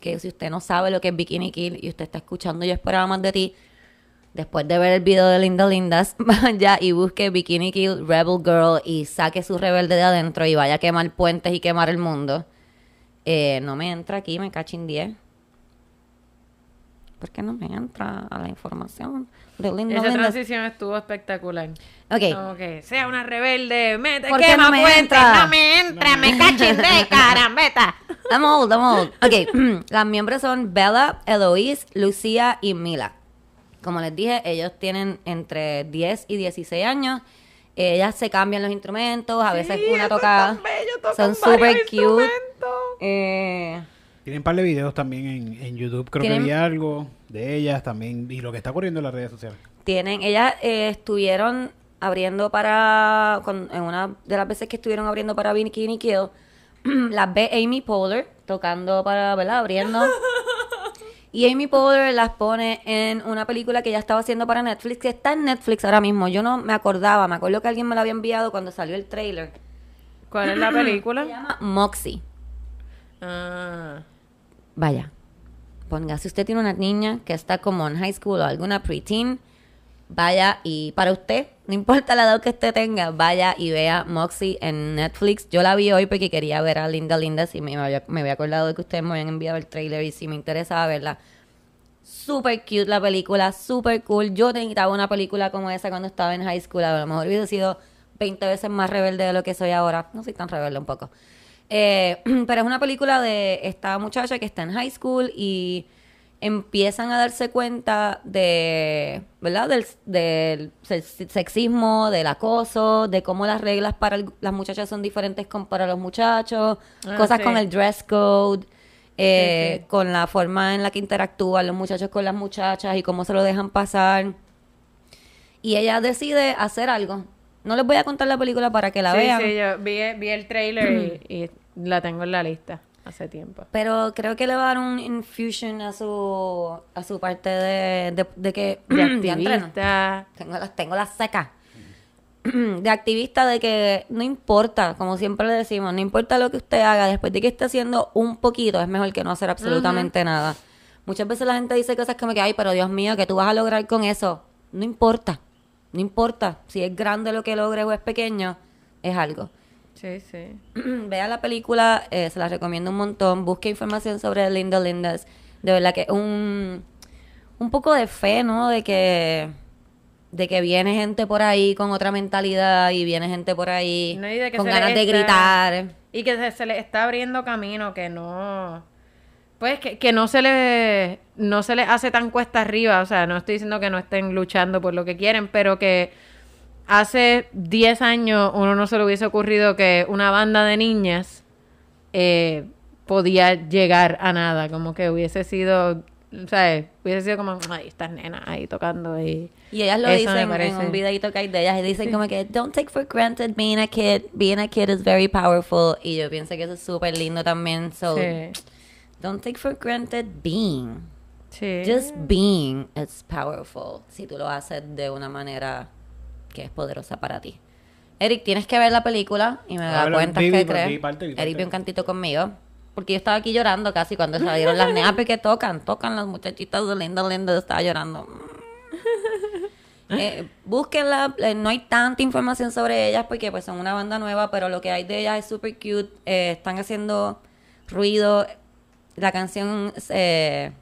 que si usted no sabe lo que es Bikini Kill y usted está escuchando Yo esperaba más de ti, después de ver el video de Linda Lindas, vaya y busque Bikini Kill Rebel Girl y saque su rebelde de adentro y vaya a quemar puentes y quemar el mundo. Eh, no me entra aquí, me cachin 10. ¿Por qué no me entra a la información Linda Esa transición estuvo espectacular. Ok, Como que sea una rebelde, mete, ¿Por qué quema no me puentes, entra? no me entra, me cachen de carambeta. I'm old, I'm old. Ok, las miembros son Bella, Eloise, Lucía y Mila. Como les dije, ellos tienen entre 10 y 16 años. Ellas se cambian los instrumentos, a veces Sí, una toca. bello, Son super cute. Eh, Tienen un par de videos también en, en YouTube. Creo Tienen- que vi algo de ellas también. Y lo que está ocurriendo en las redes sociales. tienen, ellas eh, estuvieron abriendo para, con- en una de las veces que estuvieron abriendo para Bikini Kill, las ve Amy Poehler tocando para, ¿verdad? Abriendo. Y Amy Poehler las pone en una película que ella estaba haciendo para Netflix, que está en Netflix ahora mismo. Yo no me acordaba, me acuerdo que alguien me lo había enviado cuando salió el trailer. ¿Cuál es la Se película? llama Moxie. Ah, Vaya, ponga, si usted tiene una niña que está como en high school o alguna preteen, vaya y para usted, no importa la edad que usted tenga, vaya y vea Moxie en Netflix. Yo la vi hoy porque quería ver a Linda Lindas y me había, me había acordado de que ustedes me habían enviado el trailer y si me interesaba verla. Super cute la película, super cool. Yo necesitaba una película como esa cuando estaba en high school. A lo mejor hubiese sido 20 veces más rebelde de lo que soy ahora. No soy tan rebelde un poco. Eh, pero es una película de esta muchacha que está en high school y empiezan a darse cuenta de, ¿verdad? Del, del sex- sexismo, del acoso, de cómo las reglas para el- las muchachas son diferentes con para los muchachos, Ah, cosas sí. con el dress code, eh, Sí, sí. con la forma en la que interactúan los muchachos con las muchachas y cómo se lo dejan pasar. Y ella decide hacer algo. No les voy a contar la película para que la vean. sí, yo vi, vi el trailer y, y la tengo en la lista hace tiempo. Pero creo que le va a dar un infusion a su a su parte de, de, de que De activista. tengo las tengo las secas de activista de que no importa como siempre le decimos no importa lo que usted haga después de que esté haciendo un poquito es mejor que no hacer absolutamente nada. Muchas veces la gente dice cosas como que ay pero Dios mío que tú vas a lograr con eso no importa no importa. Si es grande lo que logres o es pequeño es algo Sí, sí. Vea la película, eh, se la recomiendo un montón. Busque información sobre Linda Lindas. De verdad que un, un poco de fe, ¿no? De que, de que viene gente por ahí con otra mentalidad y viene gente por ahí No, de con ganas de está- gritar. Y que se, se le está abriendo camino, que no... Pues que, que no se le no se le hace tan cuesta arriba, o sea, no estoy diciendo que no estén luchando por lo que quieren, pero que hace 10 años uno no se le hubiese ocurrido que una banda de niñas eh, podía llegar a nada, como que hubiese sido, ¿sabes? Hubiese sido como, ay, estas nenas ahí tocando y... Y ellas lo Eso dicen en un videito que hay de ellas. Y dicen como que, don't take for granted being a kid. Being a kid is very powerful. Y yo pienso que eso es súper lindo también. So, Sí. don't take for granted being. Sí. Just being is powerful si tú lo haces de una manera que es poderosa para ti. Eric, tienes que ver la película y me da cuenta que crees. Eric vio un cantito conmigo. Porque yo estaba aquí llorando casi cuando salieron las neas porque tocan, tocan las muchachitas de Linda Linda, estaba llorando. Eh, búsquenla, eh, no hay tanta información sobre ellas porque pues son una banda nueva, pero lo que hay de ellas es super cute, eh, están haciendo ruido, la canción eh,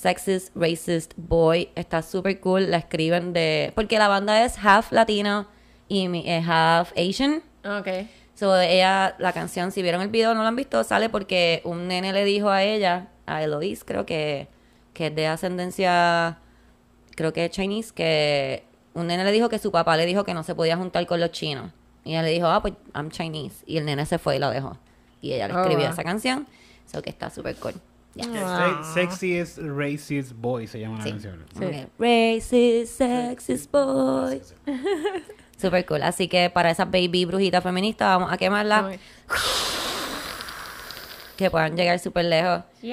Sexist, Racist Boy está super cool, la escriben de... Porque la banda es half latino y mi- eh, half Asian. Ok. So, ella, la canción, si vieron el video no lo han visto, sale porque un nene le dijo a ella, a Eloise, creo que, que es de ascendencia creo que Chinese, que un nene le dijo que su papá le dijo que no se podía juntar con los chinos. Y ella le dijo, ah, pues I'm Chinese. Y el nene se fue y lo dejó. Y ella le Oh, escribió wow. esa canción. Eso que está súper cool. Ya. Se- Sexiest Racist Boy se llama la Sí. canción. Racist, sexist boy. Super cool. Así que para esas baby brujitas feministas vamos a quemarla. Que puedan llegar súper lejos. Yes.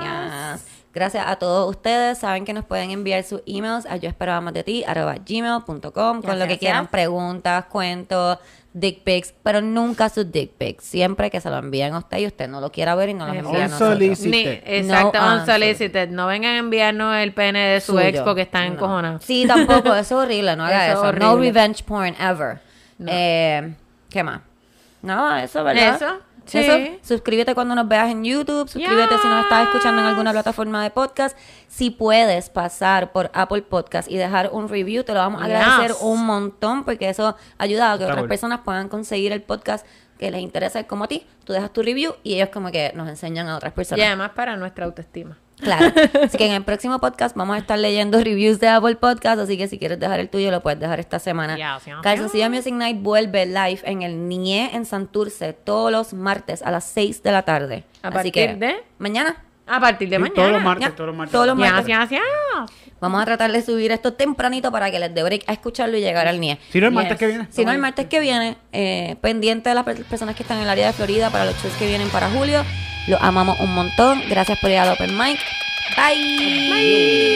Yes. Gracias a todos ustedes. Saben que nos pueden enviar sus emails a yo esperaba más de ti arroba gmail.com con lo que quieran, preguntas, cuentos, dick pics, pero nunca sus dick pics. Siempre que se lo envíen a usted y usted no lo quiera ver y no Eso. envíe a nosotros. Unsolicited. Ni, exacto, No unsolicited. No vengan a enviarnos el pene de su Suyo. ex porque están No. encojonados. Sí, tampoco, eso es horrible, no haga Eso eso. es No horrible. revenge porn ever. Eh, ¿Qué más? No, eso, ¿verdad? Eso, Eso. sí. Suscríbete cuando nos veas en YouTube, suscríbete si nos estás escuchando en alguna plataforma de podcast. Si puedes pasar por Apple Podcast y dejar un review, te lo vamos a Yes. agradecer un montón porque eso ayuda a que Está otras cool. personas puedan conseguir el podcast que les interesa como a ti. Tú dejas tu review y ellos como que nos enseñan a otras Y personas. además para nuestra autoestima. Claro. Así que en el próximo podcast vamos a estar leyendo reviews de Apple Podcast. Así que si quieres dejar el tuyo, lo puedes dejar esta semana. Ya, sí, Calzoncillo Music Night vuelve live en el NIE en Santurce todos los martes a las 6 de la tarde. ¿A Así partir que de? mañana A partir de Sí, mañana. todos los martes, Ya. todos los martes. Todos los martes. vamos a tratar de subir esto tempranito para que les dé break a escucharlo y llegar al NIE. Si no, el martes Yes. que viene. Si no, el martes que viene, eh, pendiente de las per- personas que están en el área de Florida para los shows que vienen para julio. Los amamos un montón. Gracias por ir al Open Mic. Bye.